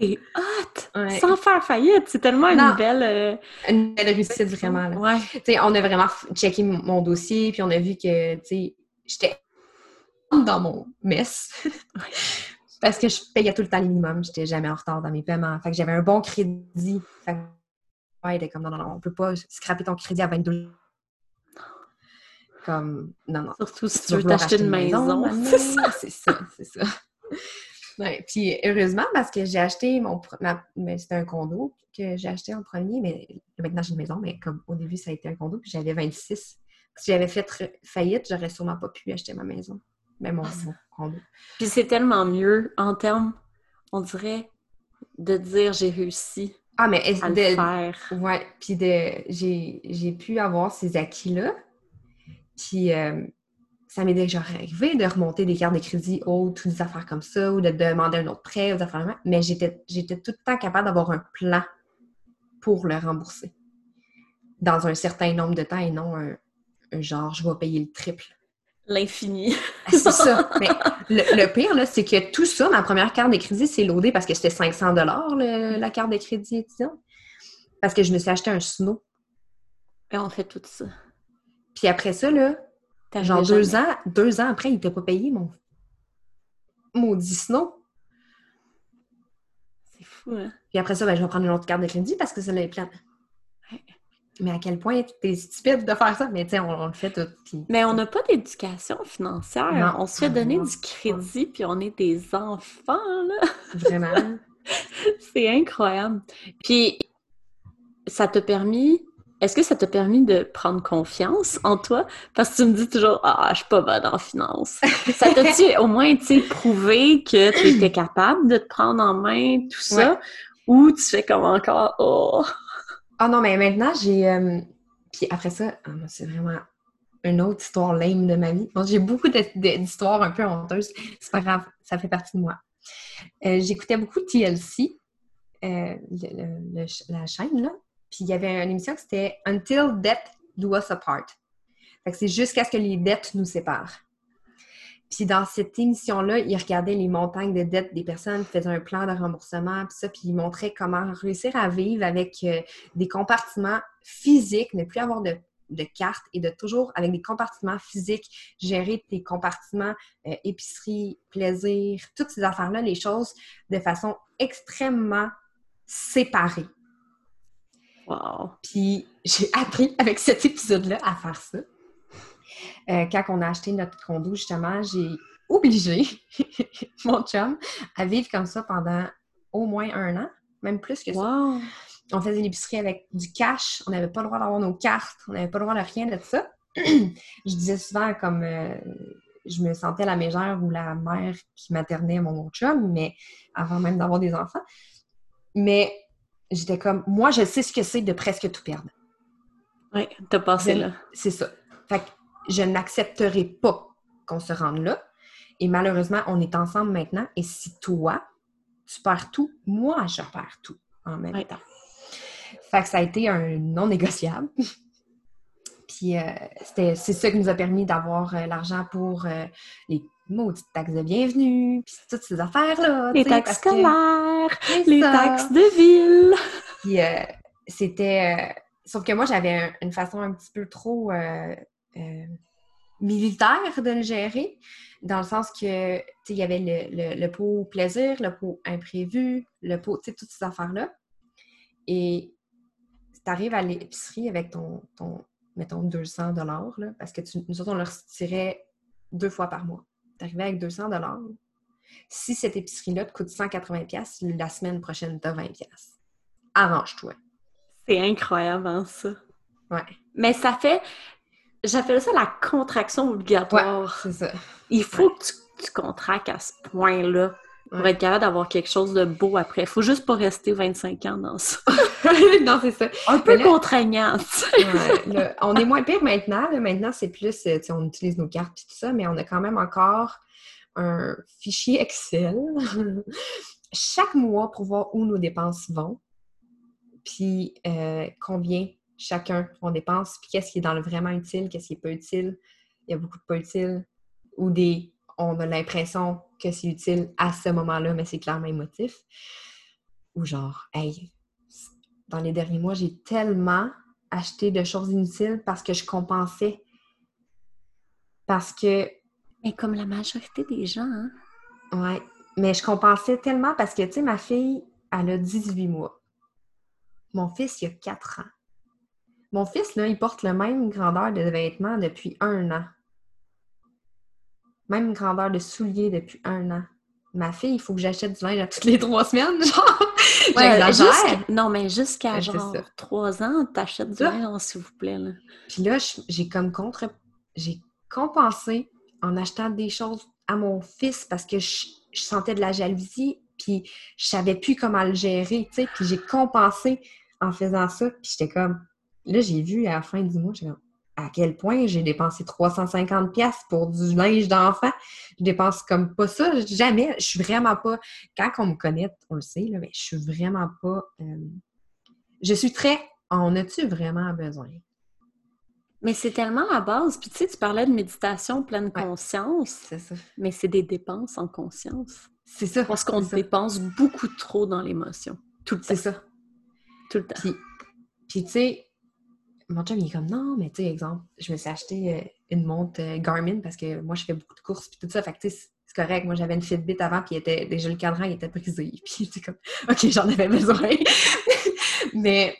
C'est hot! Sans faire faillite! C'est tellement une belle... Euh, une belle réussite, vraiment. Ouais. on a vraiment checké mon dossier, puis on a vu que, tu j'étais dans mon mess. Parce que je payais tout le temps le minimum. J'étais jamais en retard dans mes paiements. Fait que j'avais un bon crédit. Fait que, ouais, était comme, non, non, non, on peut pas scraper ton crédit à 22 Comme, non, non. Surtout si tu veux t'acheter une maison. [LAUGHS] c'est ça, c'est ça. Ouais, puis heureusement, parce que j'ai acheté mon. Mais c'était un condo que j'ai acheté en premier, mais maintenant j'ai une maison, mais comme au début, ça a été un condo, puis j'avais 26. Si j'avais fait faillite, j'aurais sûrement pas pu acheter ma maison. Mais mon, ah, condo. Puis c'est tellement mieux en termes, on dirait, de dire j'ai réussi. Ah, mais à le faire. Ouais, puis de, j'ai pu avoir ces acquis-là. Puis euh, ça m'est déjà arrivé de remonter des cartes de crédit hautes ou des affaires comme ça, ou de demander un autre prêt ou des affaires mais j'étais, j'étais tout le temps capable d'avoir un plan pour le rembourser dans un certain nombre de temps et non un, genre je vais payer le triple. L'infini. Ah, c'est ça. Mais le, pire, là, c'est que tout ça, ma première carte de crédit, c'est loadé parce que c'était 500 la carte de crédit étudiante. Parce que je me suis acheté un snow. Et on fait tout ça. Puis après ça, là, Genre deux ans, deux ans après, il t'a pas payé mon maudit snow. C'est fou, hein? Puis après ça, ben, je vais prendre une autre carte de crédit parce que ça l'est plein. Mais à quel point t'es stupide de faire ça? Mais tu sais, on, le fait tout. Mais on n'a pas d'éducation financière. On se fait donner du crédit, puis on est des enfants, là. Vraiment. [LAUGHS] C'est incroyable. Puis, ça t'a permis est-ce que ça t'a permis de prendre confiance en toi? Parce que tu me dis toujours Ah, je suis pas bonne en finance. ça [LAUGHS] t'a-tu au moins prouvé que tu étais capable de te prendre en main tout ça? Ou tu fais comme encore Oh! Ah non, mais maintenant, j'ai. Euh, puis après ça, ah, c'est vraiment une autre histoire lame de ma vie. j'ai beaucoup d'histoires un peu honteuses. C'est pas grave, ça fait partie de moi. Euh, j'écoutais beaucoup TLC, euh, la chaîne, là. Puis il y avait une émission qui c'était Until Death Do Us Apart. Fait que c'est jusqu'à ce que les dettes nous séparent. Puis dans cette émission-là, il regardait les montagnes de dettes des personnes, faisait un plan de remboursement, puis ça, puis il montrait comment réussir à vivre avec euh, des compartiments physiques, ne plus avoir de, cartes et de toujours, avec des compartiments physiques, gérer tes compartiments euh, épicerie, plaisir, toutes ces affaires-là, les choses de façon extrêmement séparée. Puis j'ai appris avec cet épisode-là à faire ça. Euh, quand on a acheté notre condo, justement, j'ai obligé [LAUGHS] mon chum à vivre comme ça pendant au moins un an, même plus que ça. On faisait l'épicerie avec du cash, on n'avait pas le droit d'avoir nos cartes, on n'avait pas le droit de rien de ça. [CLEARS THROAT] je disais souvent comme euh, je me sentais la mégère ou la mère qui maternait mon chum, mais avant même d'avoir des enfants. Mais j'étais comme, moi, je sais ce que c'est de presque tout perdre. Oui, t'as passé là. C'est ça. Fait que je n'accepterai pas qu'on se rende là. Et malheureusement, on est ensemble maintenant. Et si toi, tu perds tout, moi, je perds tout en même temps. Fait que ça a été un non négociable. [LAUGHS] Puis euh, c'est ça qui nous a permis d'avoir euh, l'argent pour euh, les maudites taxes de bienvenue, puis toutes ces affaires-là. Les taxes scolaires, les taxes de ville. [LAUGHS] Puis euh, c'était... Euh, sauf que moi, j'avais une façon un petit peu trop euh, militaire de le gérer, dans le sens que, tu sais, il y avait le, le, pot plaisir, le pot imprévu, le pot, tu sais, toutes ces affaires-là. Et tu arrives à l'épicerie avec ton, ton, mettons, 200 dollars, parce que nous autres, on leur tirait deux fois par mois t'arrives avec 200 Si cette épicerie-là te coûte 180 la semaine prochaine, t'as 20 Arrange-toi. C'est incroyable, hein, ça. Ouais. Mais ça fait... J'appelle ça la contraction obligatoire. c'est ça. Il faut que tu, contractes à ce point-là pour être capable d'avoir quelque chose de beau après. Il faut juste pas rester 25 ans dans ça. [LAUGHS] [LAUGHS] non, c'est ça. Un peu contraignant. on est moins pire maintenant. Maintenant, c'est plus, euh, on utilise nos cartes et tout ça, mais on a quand même encore un fichier Excel [LAUGHS] chaque mois pour voir où nos dépenses vont, puis euh, combien chacun on dépense, puis qu'est-ce qui est dans le vraiment utile, qu'est-ce qui est pas utile. Il y a beaucoup de pas utiles ou des on a l'impression que c'est utile à ce moment-là, mais c'est clairement émotif. ou genre, hey, dans les derniers mois, j'ai tellement acheté de choses inutiles parce que je compensais. Parce que. Mais comme la majorité des gens, hein? Ouais. Mais je compensais tellement parce que, tu sais, ma fille, elle a 18 mois. Mon fils, il a 4 ans. Mon fils, là, il porte la même grandeur de vêtements depuis un an. Même grandeur de souliers depuis un an. Ma fille, il faut que j'achète du linge à toutes les trois semaines, [LAUGHS] genre. Ouais, non, mais jusqu'à genre trois ans, t'achètes du linge, s'il vous plaît. Là. Puis là, j'ai comme contre... J'ai compensé en achetant des choses à mon fils parce que je, sentais de la jalousie, puis je savais plus comment le gérer, tu sais. Puis j'ai compensé en faisant ça, puis j'étais comme... Là, j'ai vu à la fin du mois, j'étais comme à quel point j'ai dépensé 350 pièces pour du linge d'enfant. Je dépense comme pas ça, jamais. Je suis vraiment pas... Quand on me connaît, on le sait, là, mais je suis vraiment pas... Euh, je suis très... En as-tu vraiment besoin? Mais c'est tellement la base. Puis tu sais, tu parlais de méditation pleine conscience. C'est ça. Mais c'est des dépenses en conscience. C'est ça. Parce qu'on dépense beaucoup trop dans l'émotion. Tout le temps. C'est ça. Tout le temps. Puis, puis tu sais, mon chum, il est comme non, mais tu sais, exemple, je me suis acheté euh, une montre euh, Garmin parce que moi, je fais beaucoup de courses puis tout ça. Fait que tu sais, c'est correct. Moi, j'avais une Fitbit avant, puis était, déjà le cadran, était brisé. [LAUGHS] Puis c'est comme, OK, j'en avais besoin. [LAUGHS] mais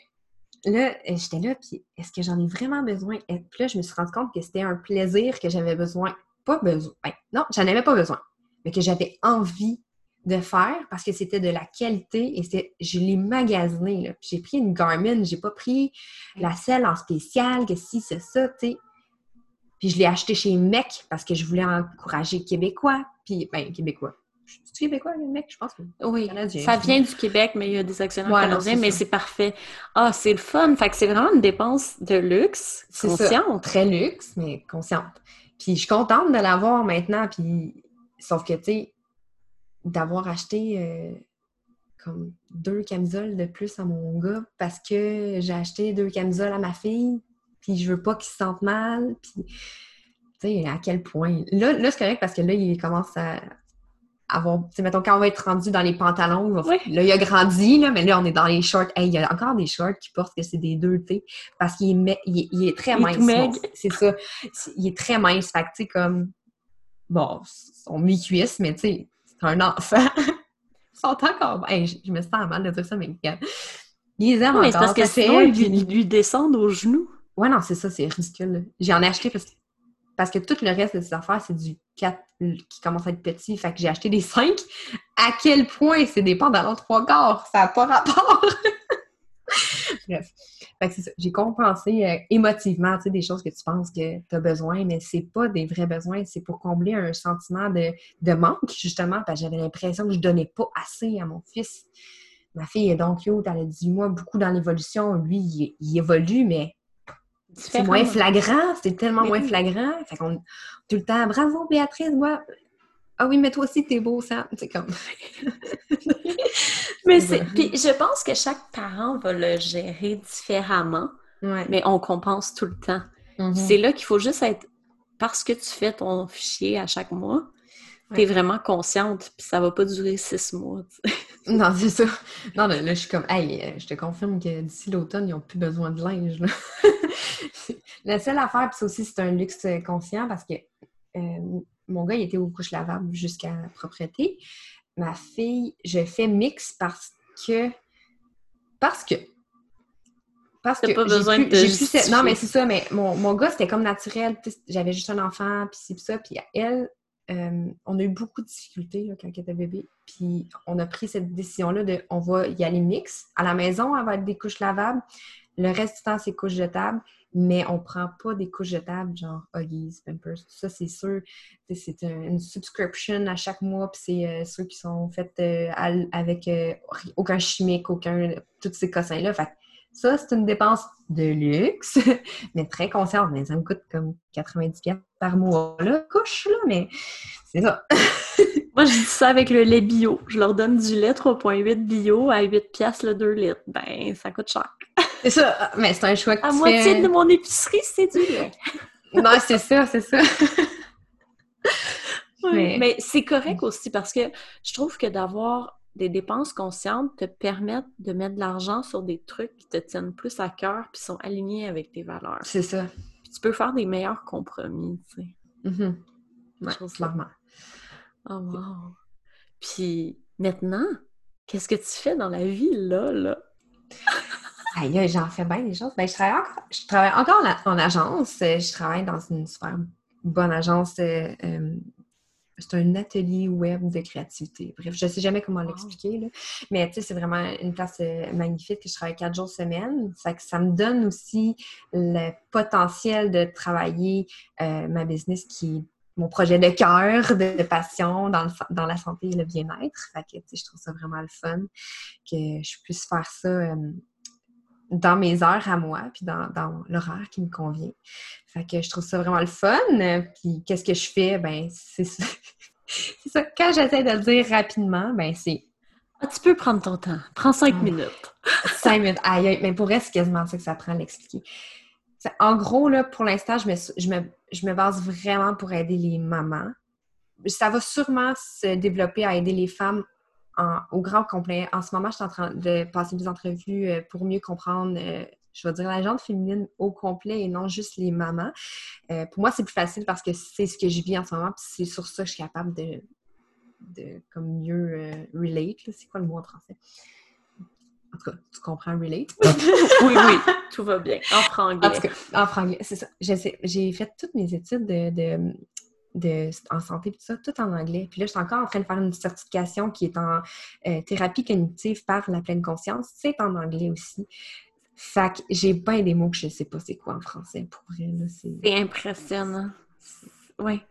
là, euh, j'étais là, puis est-ce que j'en ai vraiment besoin? Et puis là, je me suis rendu compte que c'était un plaisir que j'avais besoin. Pas besoin. Ben, non, j'en avais pas besoin, mais que j'avais envie de faire parce que c'était de la qualité et je l'ai magasiné. J'ai pris une Garmin, j'ai pas pris la selle en spécial, que si c'est ça, tu sais. Puis je l'ai acheté chez Mec parce que je voulais encourager Québécois. Puis, ben, Québécois. C'est québécois, le mec, je pense. Oui, ça vient du Québec, mais il y a des actionnaires canadiens, mais c'est parfait. Ah, c'est le fun. Fait que c'est vraiment une dépense de luxe, consciente. Très luxe, mais consciente. Puis je suis contente de l'avoir maintenant, puis sauf que, tu sais, d'avoir acheté euh, comme deux camisoles de plus à mon gars parce que j'ai acheté deux camisoles à ma fille, puis je veux pas qu'il se sente mal, puis tu sais, à quel point. Là, là c'est correct parce que là, il commence à avoir, tu sais, mettons, quand on va être rendu dans les pantalons, là, il a grandi, là, mais là, on est dans les shorts. il y a encore des shorts qui portent que c'est des deux T parce qu'il est, il, est très mince. c'est ça. Il est très mince. Fait que, tu sais, comme, bon, son mi-cuisse, mais tu sais, un enfant. Ils sont encore. je, me sens mal de dire ça, mais regarde. Ils aiment encore. parce que sinon, ils lui, descendent aux genoux. Ouais, non, c'est ça, c'est ridicule. J'en ai acheté parce que, parce que tout le reste de ces affaires, c'est du 4 qui commence à être petit. Fait que j'ai acheté des 5. À quel point c'est des pantalons trois quarts? Ça n'a pas rapport! [LAUGHS] Bref. c'est ça. J'ai compensé euh, émotivement, tu sais, des choses que tu penses que tu as besoin, mais c'est pas des vrais besoins. C'est pour combler un sentiment de, manque, justement, parce que j'avais l'impression que je donnais pas assez à mon fils. Ma fille est donc cute, elle a 18 mois, beaucoup dans l'évolution. Lui, il, évolue, mais c'est moins flagrant, c'est tellement moins flagrant. Fait qu'on tout le temps, bravo Béatrice, ah oui, mais toi aussi, t'es beau, ça. C'est comme. [LAUGHS] mais c'est. Puis je pense que chaque parent va le gérer différemment, mais on compense tout le temps. Mm-hmm. C'est là qu'il faut juste être. Parce que tu fais ton fichier à chaque mois, t'es vraiment consciente, puis ça va pas durer six mois. [LAUGHS] non, c'est ça. Non, là, je suis comme, hey, euh, je te confirme que d'ici l'automne, ils n'ont plus besoin de linge. [LAUGHS] La seule affaire, puis aussi, c'est un luxe conscient parce que euh, mon gars, il était aux couches lavables jusqu'à la propreté. Ma fille, je fais mix parce que. Parce que. Parce que. pas besoin de Non, mais c'est ça, mais mon, mon gars, c'était comme naturel. J'avais juste un enfant, puis puis ça. Puis elle, euh, on a eu beaucoup de difficultés quand elle était bébé. Puis on a pris cette décision-là de on va y aller mix. À la maison, elle va être des couches lavables. Le reste du temps, c'est couches jetables mais on prend pas des couches jetables genre Huggies, Pampers, tout ça, c'est sûr. C'est une subscription à chaque mois, puis c'est euh, ceux qui sont faits euh, avec euh, aucun chimique, aucun. tous ces cossins-là. Fait ça, c'est une dépense de luxe, [LAUGHS] mais très consciente. Mais ça me coûte comme 90$ par mois, là, couche, là, mais c'est ça. [LAUGHS] Moi, je dis ça avec le lait bio. Je leur donne du lait 3.8 bio à 8$ le 2 litres. Ben, ça coûte cher. C'est ça, mais c'est un choix que à moitié de mon épicerie, c'est du lait. [LAUGHS] non, c'est ça, c'est ça. [LAUGHS] mais, c'est correct aussi parce que je trouve que d'avoir les dépenses conscientes te permettent de mettre de l'argent sur des trucs qui te tiennent plus à cœur puis sont alignés avec tes valeurs. C'est ça. Puis tu peux faire des meilleurs compromis, tu sais. Mm clairement. Oh wow! Puis maintenant, qu'est-ce que tu fais dans la vie, là, là? [LAUGHS] Aïe, j'en fais bien des choses. Ben, je, travaille encore, je travaille encore en, agence. Je travaille dans une super bonne agence. Euh, euh, c'est un atelier web de créativité. Bref, je ne sais jamais comment l'expliquer, mais tu sais, c'est vraiment une place euh, magnifique. Je travaille quatre jours semaine. Ça, ça me donne aussi le potentiel de travailler ma business qui mon projet de cœur, de passion dans, dans la santé et le bien-être. Fait que, je trouve ça vraiment le fun que je puisse faire ça euh, dans mes heures à moi, puis dans, l'horaire qui me convient. Fait que je trouve ça vraiment le fun. Puis qu'est-ce que je fais? Ben, c'est ça. [LAUGHS] c'est ça. Quand j'essaie de le dire rapidement, ben, c'est ah, tu peux prendre ton temps. Prends cinq ah. minutes. [LAUGHS] cinq minutes. Aïe, mais pour vrai, c'est quasiment ça que ça prend à l'expliquer. En gros, là, pour l'instant, je me, je, me, je me base vraiment pour aider les mamans. Ça va sûrement se développer à aider les femmes au grand complet. En ce moment, je suis en train de passer des entrevues euh, pour mieux comprendre, euh, je vais dire, la gente féminine au complet et non juste les mamans. Euh, pour moi, c'est plus facile parce que c'est ce que je vis en ce moment, puis c'est sur ça que je suis capable de, de comme mieux relate. C'est quoi le mot en français? En tout cas, tu comprends relate? [LAUGHS] oui, oui, tout va bien. En franglais. En tout cas, en franglais, c'est ça. J'ai fait toutes mes études de, de, en santé, tout ça, tout en anglais. Puis là, je suis encore en train de faire une certification qui est en euh, thérapie cognitive par la pleine conscience. C'est en anglais aussi. Fait que j'ai pas des mots que je sais pas c'est quoi en français pour vrai. C'est impressionnant. Oui.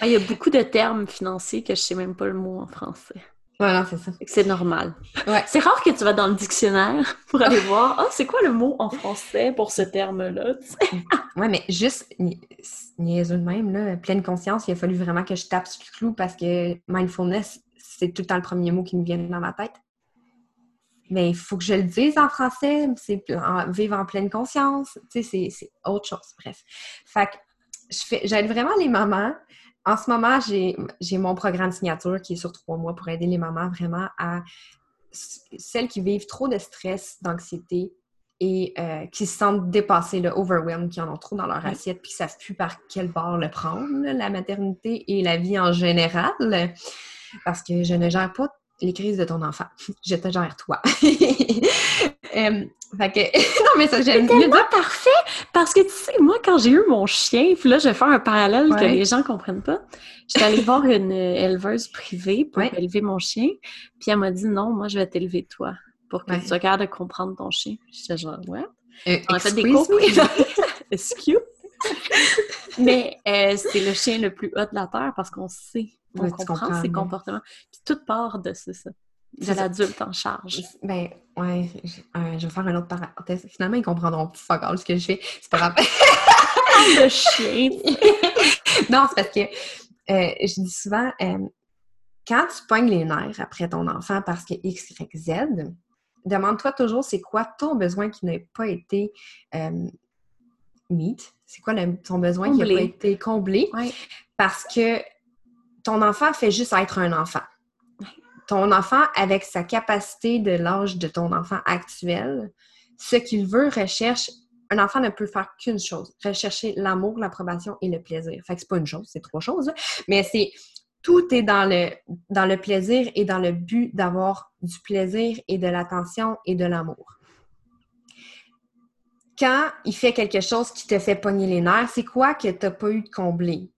Ah, il y a beaucoup de termes financiers que je sais même pas le mot en français. Voilà, c'est ça. C'est normal. C'est rare que tu vas dans le dictionnaire [LAUGHS] pour aller [LAUGHS] voir, ah, c'est quoi le mot en français pour ce terme-là? [LAUGHS] ouais, mais juste, niaiseux de même, là, pleine conscience, il a fallu vraiment que je tape sur le clou parce que mindfulness, c'est tout le temps le premier mot qui me vient dans ma tête. Mais il faut que je le dise en français, c'est vivre en pleine conscience, tu sais, c'est autre chose, bref. Fait que j'aide vraiment les mamans en ce moment, j'ai mon programme signature qui est sur trois mois pour aider les mamans vraiment à celles qui vivent trop de stress, d'anxiété et euh, qui se sentent dépassées, le overwhelm, qui en ont trop dans leur assiette, puis qui ne savent plus par quel bord le prendre, la maternité et la vie en général. Parce que je ne gère pas les crises de ton enfant. [LAUGHS] Je te gère toi. [LAUGHS] Euh, fait que... [LAUGHS] non, mais ça, j'aime dire... parfait! Parce que, tu sais, moi, quand j'ai eu mon chien, puis là, je vais faire un parallèle que les gens comprennent pas. J'étais allée voir une éleveuse privée pour élever mon chien, puis elle m'a dit, non, moi, je vais t'élever toi, pour que tu sois capable de comprendre ton chien. J'étais genre, ouais. Euh, On a fait des cours privés. [LAUGHS] [LAUGHS] Excuse. mais euh, c'est le chien le plus haut de la terre parce qu'on sait on comprend ses comportements. Puis toute part de ça, de l'adulte en charge. Ben, ouais, euh, je vais faire un autre parenthèse. Finalement, ils comprendront fuck all ce que je fais. C'est pas grave. [LAUGHS] Le chien! [LAUGHS] non, c'est parce que euh, je dis souvent, euh, quand tu pognes les nerfs après ton enfant parce que X, Y, Z, demande-toi toujours c'est quoi ton besoin qui n'a pas été meet. C'est quoi ton besoin qui n'a pas été comblé? Parce que ton enfant fait juste être un enfant. Ton enfant, avec sa capacité de l'âge de ton enfant actuel, ce qu'il veut, recherche. Un enfant ne peut faire qu'une chose, rechercher l'amour, l'approbation et le plaisir. Fait que c'est pas une chose, c'est trois choses, mais c'est tout est dans le, dans le plaisir et dans le but d'avoir du plaisir et de l'attention et de l'amour. Quand il fait quelque chose qui te fait pogner les nerfs, c'est quoi que tu n'as pas eu de combler?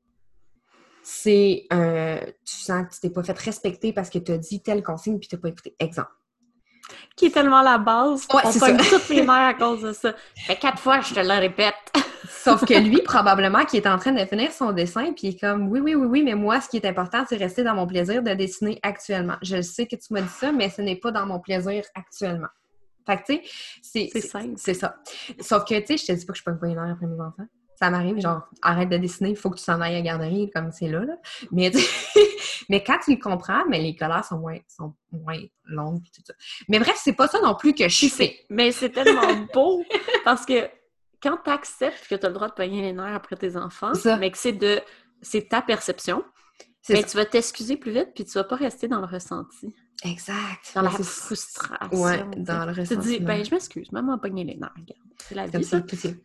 C'est euh, tu sens que tu t'es pas fait respecter parce que tu as dit telle consigne puis tu n'as pas écouté. Exemple. Qui est tellement la base. Ouais, on pogne toutes les mères à cause de ça. Fait quatre fois, je te le répète. Sauf que lui, [LAUGHS] probablement, qui est en train de finir son dessin, puis il est comme oui, oui, oui, oui, mais moi, ce qui est important, c'est rester dans mon plaisir de dessiner actuellement. Je sais que tu m'as dit ça, mais ce n'est pas dans mon plaisir actuellement. Fait que, tu sais, c'est. C'est ça. Sauf que, tu sais, je te dis pas que je suis pas une bonne après mes enfants ça m'arrive, genre, arrête de dessiner, il faut que tu s'en ailles à la garderie, comme c'est là, là. Mais, [LAUGHS] mais quand tu le comprends, mais les colères sont moins, sont moins longues, et tout ça. Mais bref, c'est pas ça non plus que je fais. Mais c'est tellement beau, parce que quand tu acceptes que tu as le droit de payer les nerfs après tes enfants, mais que c'est de c'est ta perception, mais tu vas t'excuser plus vite, puis tu vas pas rester dans le ressenti. Exact. Dans la frustration. Ouais, tu dans le Tu te dis, ressentiment. ben, je m'excuse, maman a pogné les nerfs, regarde. C'est la vie.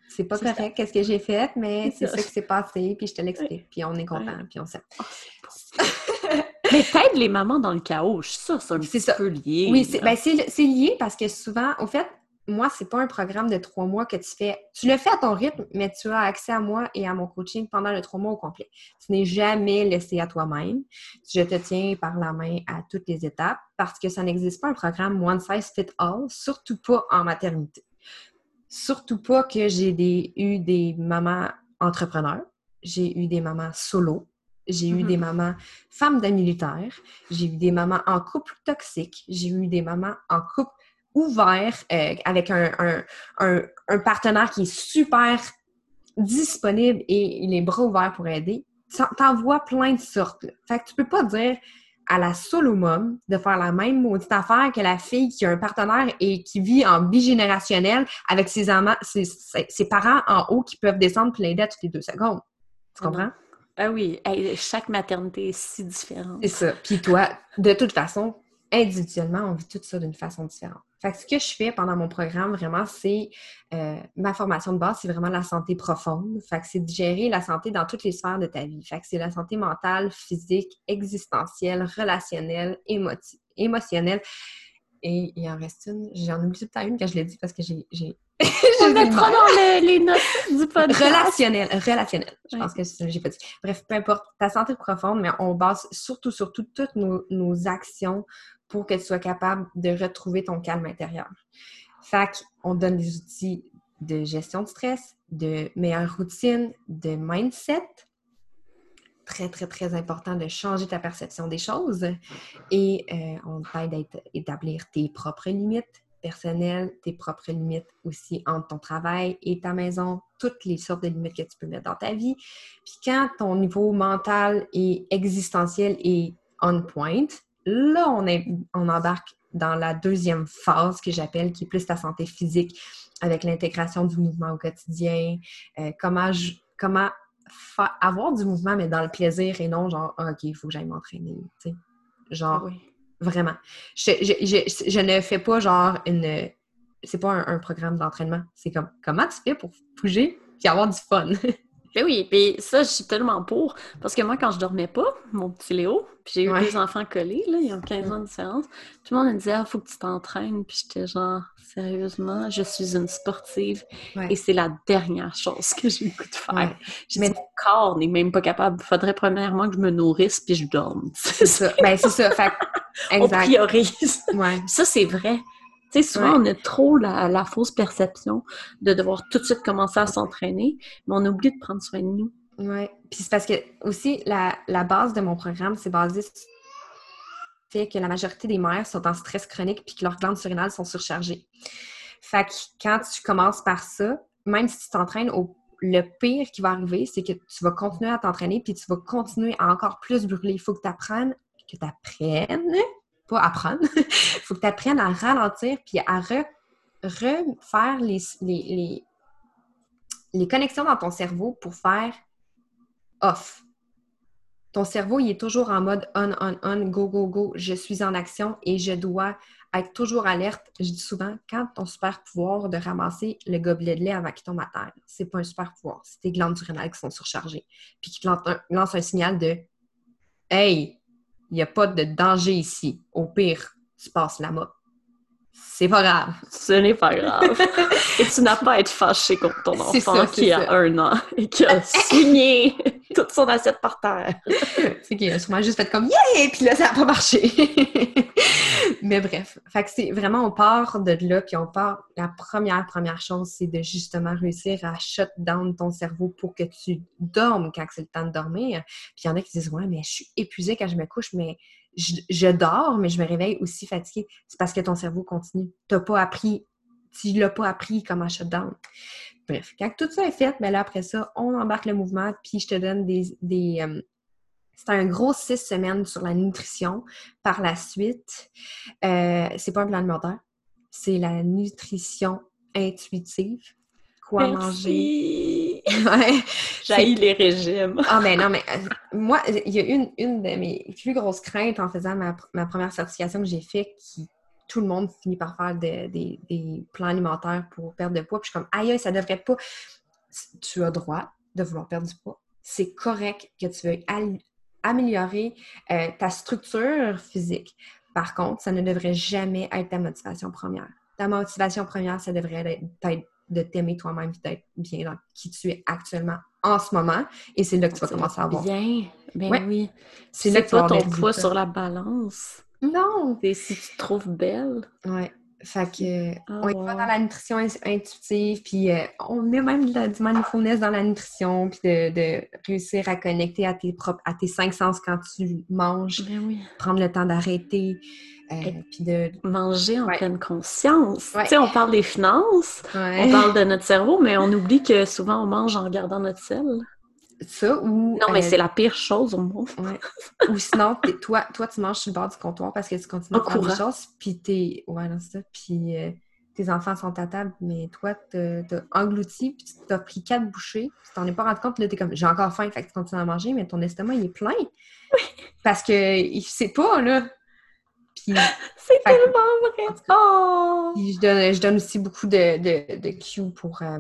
c'est- pas correct, qu'est-ce que j'ai fait, mais C'est ça. qui s'est passé, puis je te l'explique, puis on est content, Ouais. puis on s'aime. Oh, beau. Mais t'aides les mamans dans le chaos, ça, c'est un petit ça. peu lié. Oui, c'est ben, lié parce que souvent, au fait, moi, c'est pas un programme de trois mois que tu fais. Tu le fais à ton rythme, mais tu as accès à moi et à mon coaching pendant le trois mois au complet. Tu n'es jamais laissé à toi-même. Je te tiens par la main à toutes les étapes parce que ça n'existe pas un programme one size fit all, surtout pas en maternité. Surtout pas que j'ai des, eu des mamans entrepreneurs, j'ai eu des mamans solo, j'ai eu Mhm. des mamans femmes d'un militaire, j'ai eu des mamans en couple toxique, j'ai eu des mamans en couple ouvert euh, avec un, un- un- un partenaire qui est super disponible et les bras ouverts pour aider. T'en- vois plein de sortes. là. Fait que tu peux pas dire à la solo mom de faire la même maudite affaire que la fille qui a un partenaire et qui vit en bigénérationnel avec ses, amants, ses, ses- ses parents en haut qui peuvent descendre puis l'aider à toutes les deux secondes. Tu non. comprends? Ah oui, hey, chaque maternité est si différente. C'est ça. Puis toi, de toute façon, individuellement, on vit tout ça d'une façon différente. Fait que ce que je fais pendant mon programme, vraiment, c'est euh, ma formation de base, c'est vraiment la santé profonde. Fait que c'est de gérer la santé dans toutes les sphères de ta vie. Fait que c'est la santé mentale, physique, existentielle, relationnelle, émoti- émotionnelle. Et il en reste une. J'en oublie tout temps une quand je l'ai dit parce que j'ai. j'ai- [LAUGHS] On mettra mal. dans le- les notes du podcast. Relationnel, relationnel. Je Ouais. pense que c'est ça que j'ai pas dit. Bref, peu importe, ta santé profonde, mais on base surtout, surtout toutes nos, nos actions pour que tu sois capable de retrouver ton calme intérieur. Fait qu'on donne des outils de gestion de stress, de meilleure routine, de mindset. Très, très, très important de changer ta perception des choses. Et euh, on t'aide à éta- établir tes propres limites personnelles, tes propres limites aussi entre ton travail et ta maison, toutes les sortes de limites que tu peux mettre dans ta vie. Puis quand ton niveau mental et existentiel est on point, là, on, est, on embarque dans la deuxième phase que j'appelle, qui est plus ta santé physique, avec l'intégration du mouvement au quotidien, euh, comment, je- comment fa- avoir du mouvement, mais dans le plaisir et non genre, Ah, OK, il faut que j'aille m'entraîner. Genre, Oui. Vraiment. Je, je- je- je ne fais pas genre une. C'est pas un, un programme d'entraînement. C'est comme comment tu fais pour bouger et avoir du fun? [LAUGHS] Ben oui, puis ça, je suis tellement pour. Parce que moi, quand je dormais pas, mon petit Léo, puis j'ai eu Ouais. deux enfants collés, là, ils ont 15 ans de différence, tout le monde me disait, ah, faut que tu t'entraînes. Puis j'étais genre, sérieusement, je suis une sportive Ouais. et c'est la dernière chose que j'ai le goût de faire. Ouais. J'ai Mais- dit, mon corps n'est même pas capable. Faudrait premièrement que je me nourrisse puis je dorme. C'est ça. Ben, c'est ça. Fait que- [LAUGHS] On exact. priorise. Ouais. Ça, c'est vrai. Tu sais, souvent, Ouais. on a trop la, la fausse perception de devoir tout de suite commencer à s'entraîner, mais on oublie de prendre soin de nous. Ouais. Puis c'est parce que aussi, la, la base de mon programme, c'est basé sur le fait que la majorité des mères sont en stress chronique puis que leurs glandes surrénales sont surchargées. Fait que quand tu commences par ça, même si tu t'entraînes au le pire qui va arriver, c'est que tu vas continuer à t'entraîner puis tu vas continuer à encore plus brûler. Il faut que tu apprennes, que tu apprennes, pas apprendre, il [LAUGHS] faut que tu apprennes à ralentir puis à re- refaire les, les, les, les connexions dans ton cerveau pour faire off. Ton cerveau, il est toujours en mode on, on, on, go, go, go. Je suis en action et je dois être toujours alerte. Je dis souvent, quand ton super pouvoir de ramasser le gobelet de lait avant qu'il tombe à terre, c'est pas un super pouvoir. C'est tes glandes surrénales qui sont surchargées. Puis qui te lancent un, lancent un signal de Hey, il n'y a pas de danger ici. Au pire, tu passes la mop. C'est pas grave. Ce n'est pas grave. [LAUGHS] et tu n'as pas à être fâché contre ton enfant ça, qui a un an et qui a [LAUGHS] signé toute son assiette par terre. [LAUGHS] c'est qu'il a sûrement juste fait comme Yeah! Puis là, ça n'a pas marché. Mais bref. Fait que c'est vraiment, on part de là, puis on part. La première, première chose, c'est de justement réussir à shut down ton cerveau pour que tu dormes quand c'est le temps de dormir. Puis il y en a qui disent Ouais, mais je suis épuisée quand je me couche, mais je, je dors, mais je me réveille aussi fatiguée. C'est parce que ton cerveau continue. Tu n'as pas appris, tu l'as pas appris comment shut down. Bref, quand tout ça est fait, ben là, après ça, on embarque le mouvement, puis je te donne des. des euh, c'est un gros six semaines sur la nutrition. Par la suite, euh, c'est pas un plan alimentaire, c'est la nutrition intuitive. Quoi manger? [LAUGHS] Ouais. J'ai les régimes. Ah, mais non, mais euh, moi, il y a une, une de mes plus grosses craintes en faisant ma, ma première certification que j'ai fait qui tout le monde finit par faire des, des, plans alimentaires pour perdre de poids. Puis je suis comme, aïe, ça devrait pas. Tu as droit de vouloir perdre du poids. C'est correct que tu veuilles améliorer euh, ta structure physique. Par contre, ça ne devrait jamais être ta motivation première. Ta motivation première, ça devrait être de t'aimer toi-même et d'être bien dans qui tu es actuellement en ce moment. Et c'est là que tu vas commencer à avoir. Bien, ben oui. C'est là que tu vas ton poids sur la balance. Non! C'est si tu te trouves belle. Ouais. Fait que, ah, on est pas dans la nutrition intuitive, puis euh, on met même du mindfulness dans la nutrition, puis de, réussir à connecter à tes propres, à tes cinq sens quand tu manges, ben prendre le temps d'arrêter, euh, puis de manger en pleine conscience. Tu sais, on parle des finances, on parle de notre cerveau, mais on oublie que souvent on mange en regardant notre sel. Ça ou. Non, mais euh, c'est la pire chose au monde. [LAUGHS] ou sinon, toi, toi, tu manges sur le bord du comptoir parce que tu continues à faire des choses, puis t'es. Ouais, non, c'est ça. Puis euh, tes enfants sont à table, mais toi, t'as englouti, puis tu t'as pris quatre bouchées, tu t'en es pas rendu compte, puis là, t'es comme, j'ai encore faim, fait que tu continues à manger, mais ton estomac, il est plein. Parce que il sait pas, là. Puis. [LAUGHS] c'est tellement vrai! Oh! je, donne, je donne aussi beaucoup de, de, de cues pour. Euh,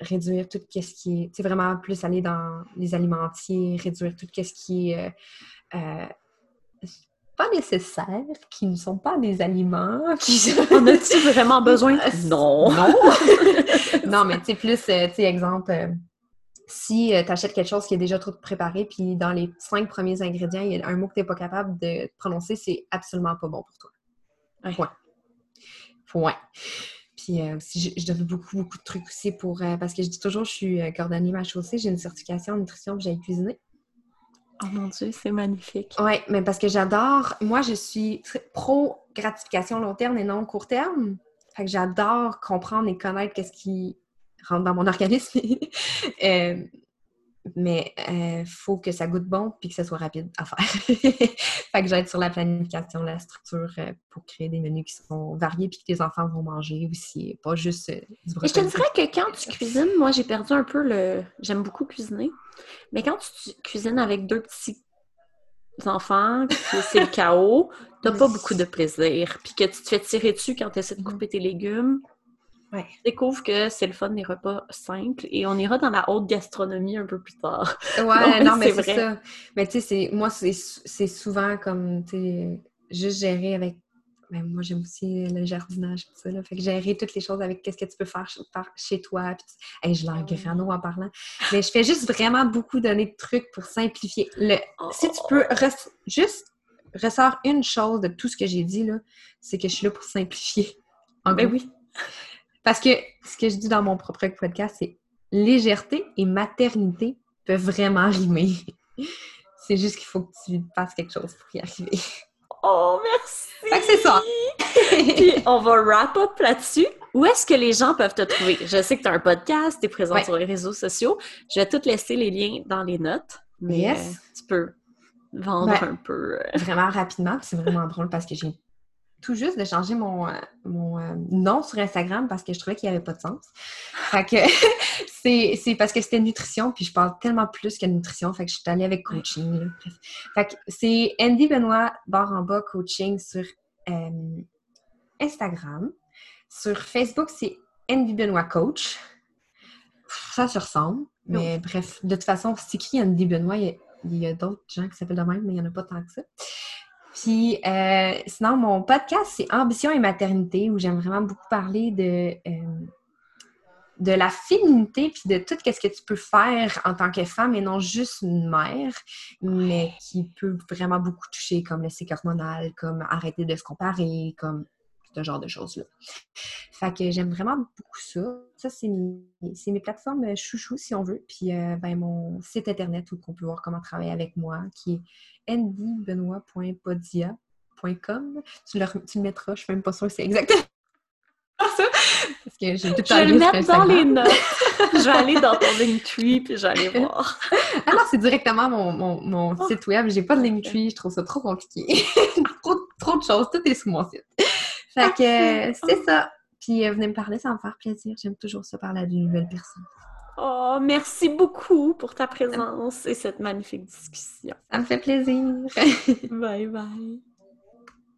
réduire tout ce qui est, tu vraiment plus aller dans les alimentiers, réduire tout ce qui est euh, euh, pas nécessaire, qui ne sont pas des aliments. [LAUGHS] Qui... en as-tu vraiment besoin? [LAUGHS] Non! Non! [LAUGHS] non, mais tu sais, plus, euh, tu sais, exemple, si tu achètes quelque chose qui est déjà trop préparé, puis dans les cinq premiers ingrédients, il y a un mot que tu n'es pas capable de prononcer, c'est absolument pas bon pour toi. Point. Point. Puis euh, je, donne beaucoup, beaucoup de trucs aussi pour. Euh, parce que je dis toujours, je suis euh, cordonnier ma chaussée, j'ai une certification en nutrition que j'ai cuisiné. Oh mon Dieu, c'est magnifique. Oui, mais parce que j'adore. Moi, je suis pro gratification long terme et non court terme. Fait que j'adore comprendre et connaître qu'est-ce qui rentre dans mon [LAUGHS] organisme. Mais il faut que ça goûte bon puis que ça soit rapide à faire. [LAUGHS] fait que j'aide sur la planification, la structure euh, pour créer des menus qui sont variés puis que tes enfants vont manger aussi, pas juste euh, du Je te dirais que quand tu cuisines, moi j'ai perdu un peu le. J'aime beaucoup cuisiner, mais quand tu cuisines avec deux petits enfants, c'est le chaos, t'as pas [LAUGHS] beaucoup de plaisir. Puis que tu te fais tirer dessus quand tu essaies de couper tes légumes, Ouais. découvre que c'est le fun des repas simples et on ira dans la haute gastronomie un peu plus tard. [LAUGHS] Ouais, non, mais c'est ça. Mais tu sais, moi, c'est souvent comme, tu sais, juste gérer avec. Ben, moi, j'aime aussi le jardinage, tout ça. Là. Fait que gérer toutes les choses avec qu'est-ce que tu peux faire chez toi. Puis, je l'en grano en parlant. Mais je fais juste vraiment beaucoup donner de trucs pour simplifier. Le, Si tu peux juste ressort une chose de tout ce que j'ai dit, là, c'est que je suis là pour simplifier. En ben oui. Parce que ce que je dis dans mon propre podcast, c'est légèreté et maternité peuvent vraiment rimer. [LAUGHS] c'est juste qu'il faut que tu fasses quelque chose pour y arriver. Oh, merci! Fait que c'est ça! [LAUGHS] Puis on va wrap up là-dessus. Où est-ce que les gens peuvent te trouver? Je sais que tu as un podcast, tu es présent sur les réseaux sociaux. Je vais tout laisser les liens dans les notes. Mais euh, tu peux vendre un peu. Vraiment rapidement, c'est vraiment drôle parce que j'ai tout juste de changer mon, euh, mon euh, nom sur Instagram parce que je trouvais qu'il n'y avait pas de sens. Fait que [LAUGHS] c'est parce que c'était nutrition, puis je parle tellement plus que nutrition, fait que je suis allée avec coaching. Fait que c'est Andy Benoît barre en bas coaching sur euh, Instagram. Sur Facebook, c'est Andy Benoît coach. Ça se ressemble, mais bref, de toute façon, c'est écrit Andy Benoît, il y a, a d'autres gens qui s'appellent de même, mais il n'y en a pas tant que ça. Puis euh, sinon, mon podcast, c'est Ambition et maternité, où j'aime vraiment beaucoup parler de, euh, de la féminité, puis de tout ce que tu peux faire en tant que femme et non juste une mère, mais qui peut vraiment beaucoup toucher, comme le cycle hormonal, comme arrêter de se comparer, comme ce genre de choses-là. Fait que j'aime vraiment beaucoup ça. Ça, c'est mes, mes, plateformes chouchou, si on veut. Puis euh, ben, mon site internet où on peut voir comment travailler avec moi, qui est ndbenoit.podia.com. Tu, le, tu le mettras, je suis même pas sûre que c'est exactement [LAUGHS] ça. Parce que j'ai tout Je vais le mettre dans les notes. [LAUGHS] je vais aller dans ton Linktree puis j'allais [LAUGHS] voir. ah non, c'est directement mon, mon, mon oh. site web. J'ai pas de Linktree, je trouve ça trop compliqué. trop, trop de choses, tout est sur mon site. Fait que euh, c'est ah. ça. Puis euh, venez me parler, ça va me faire plaisir. J'aime toujours ça parler à de nouvelles personnes. Oh, merci beaucoup pour ta présence et cette magnifique discussion. Ça me fait plaisir. [LAUGHS] bye bye.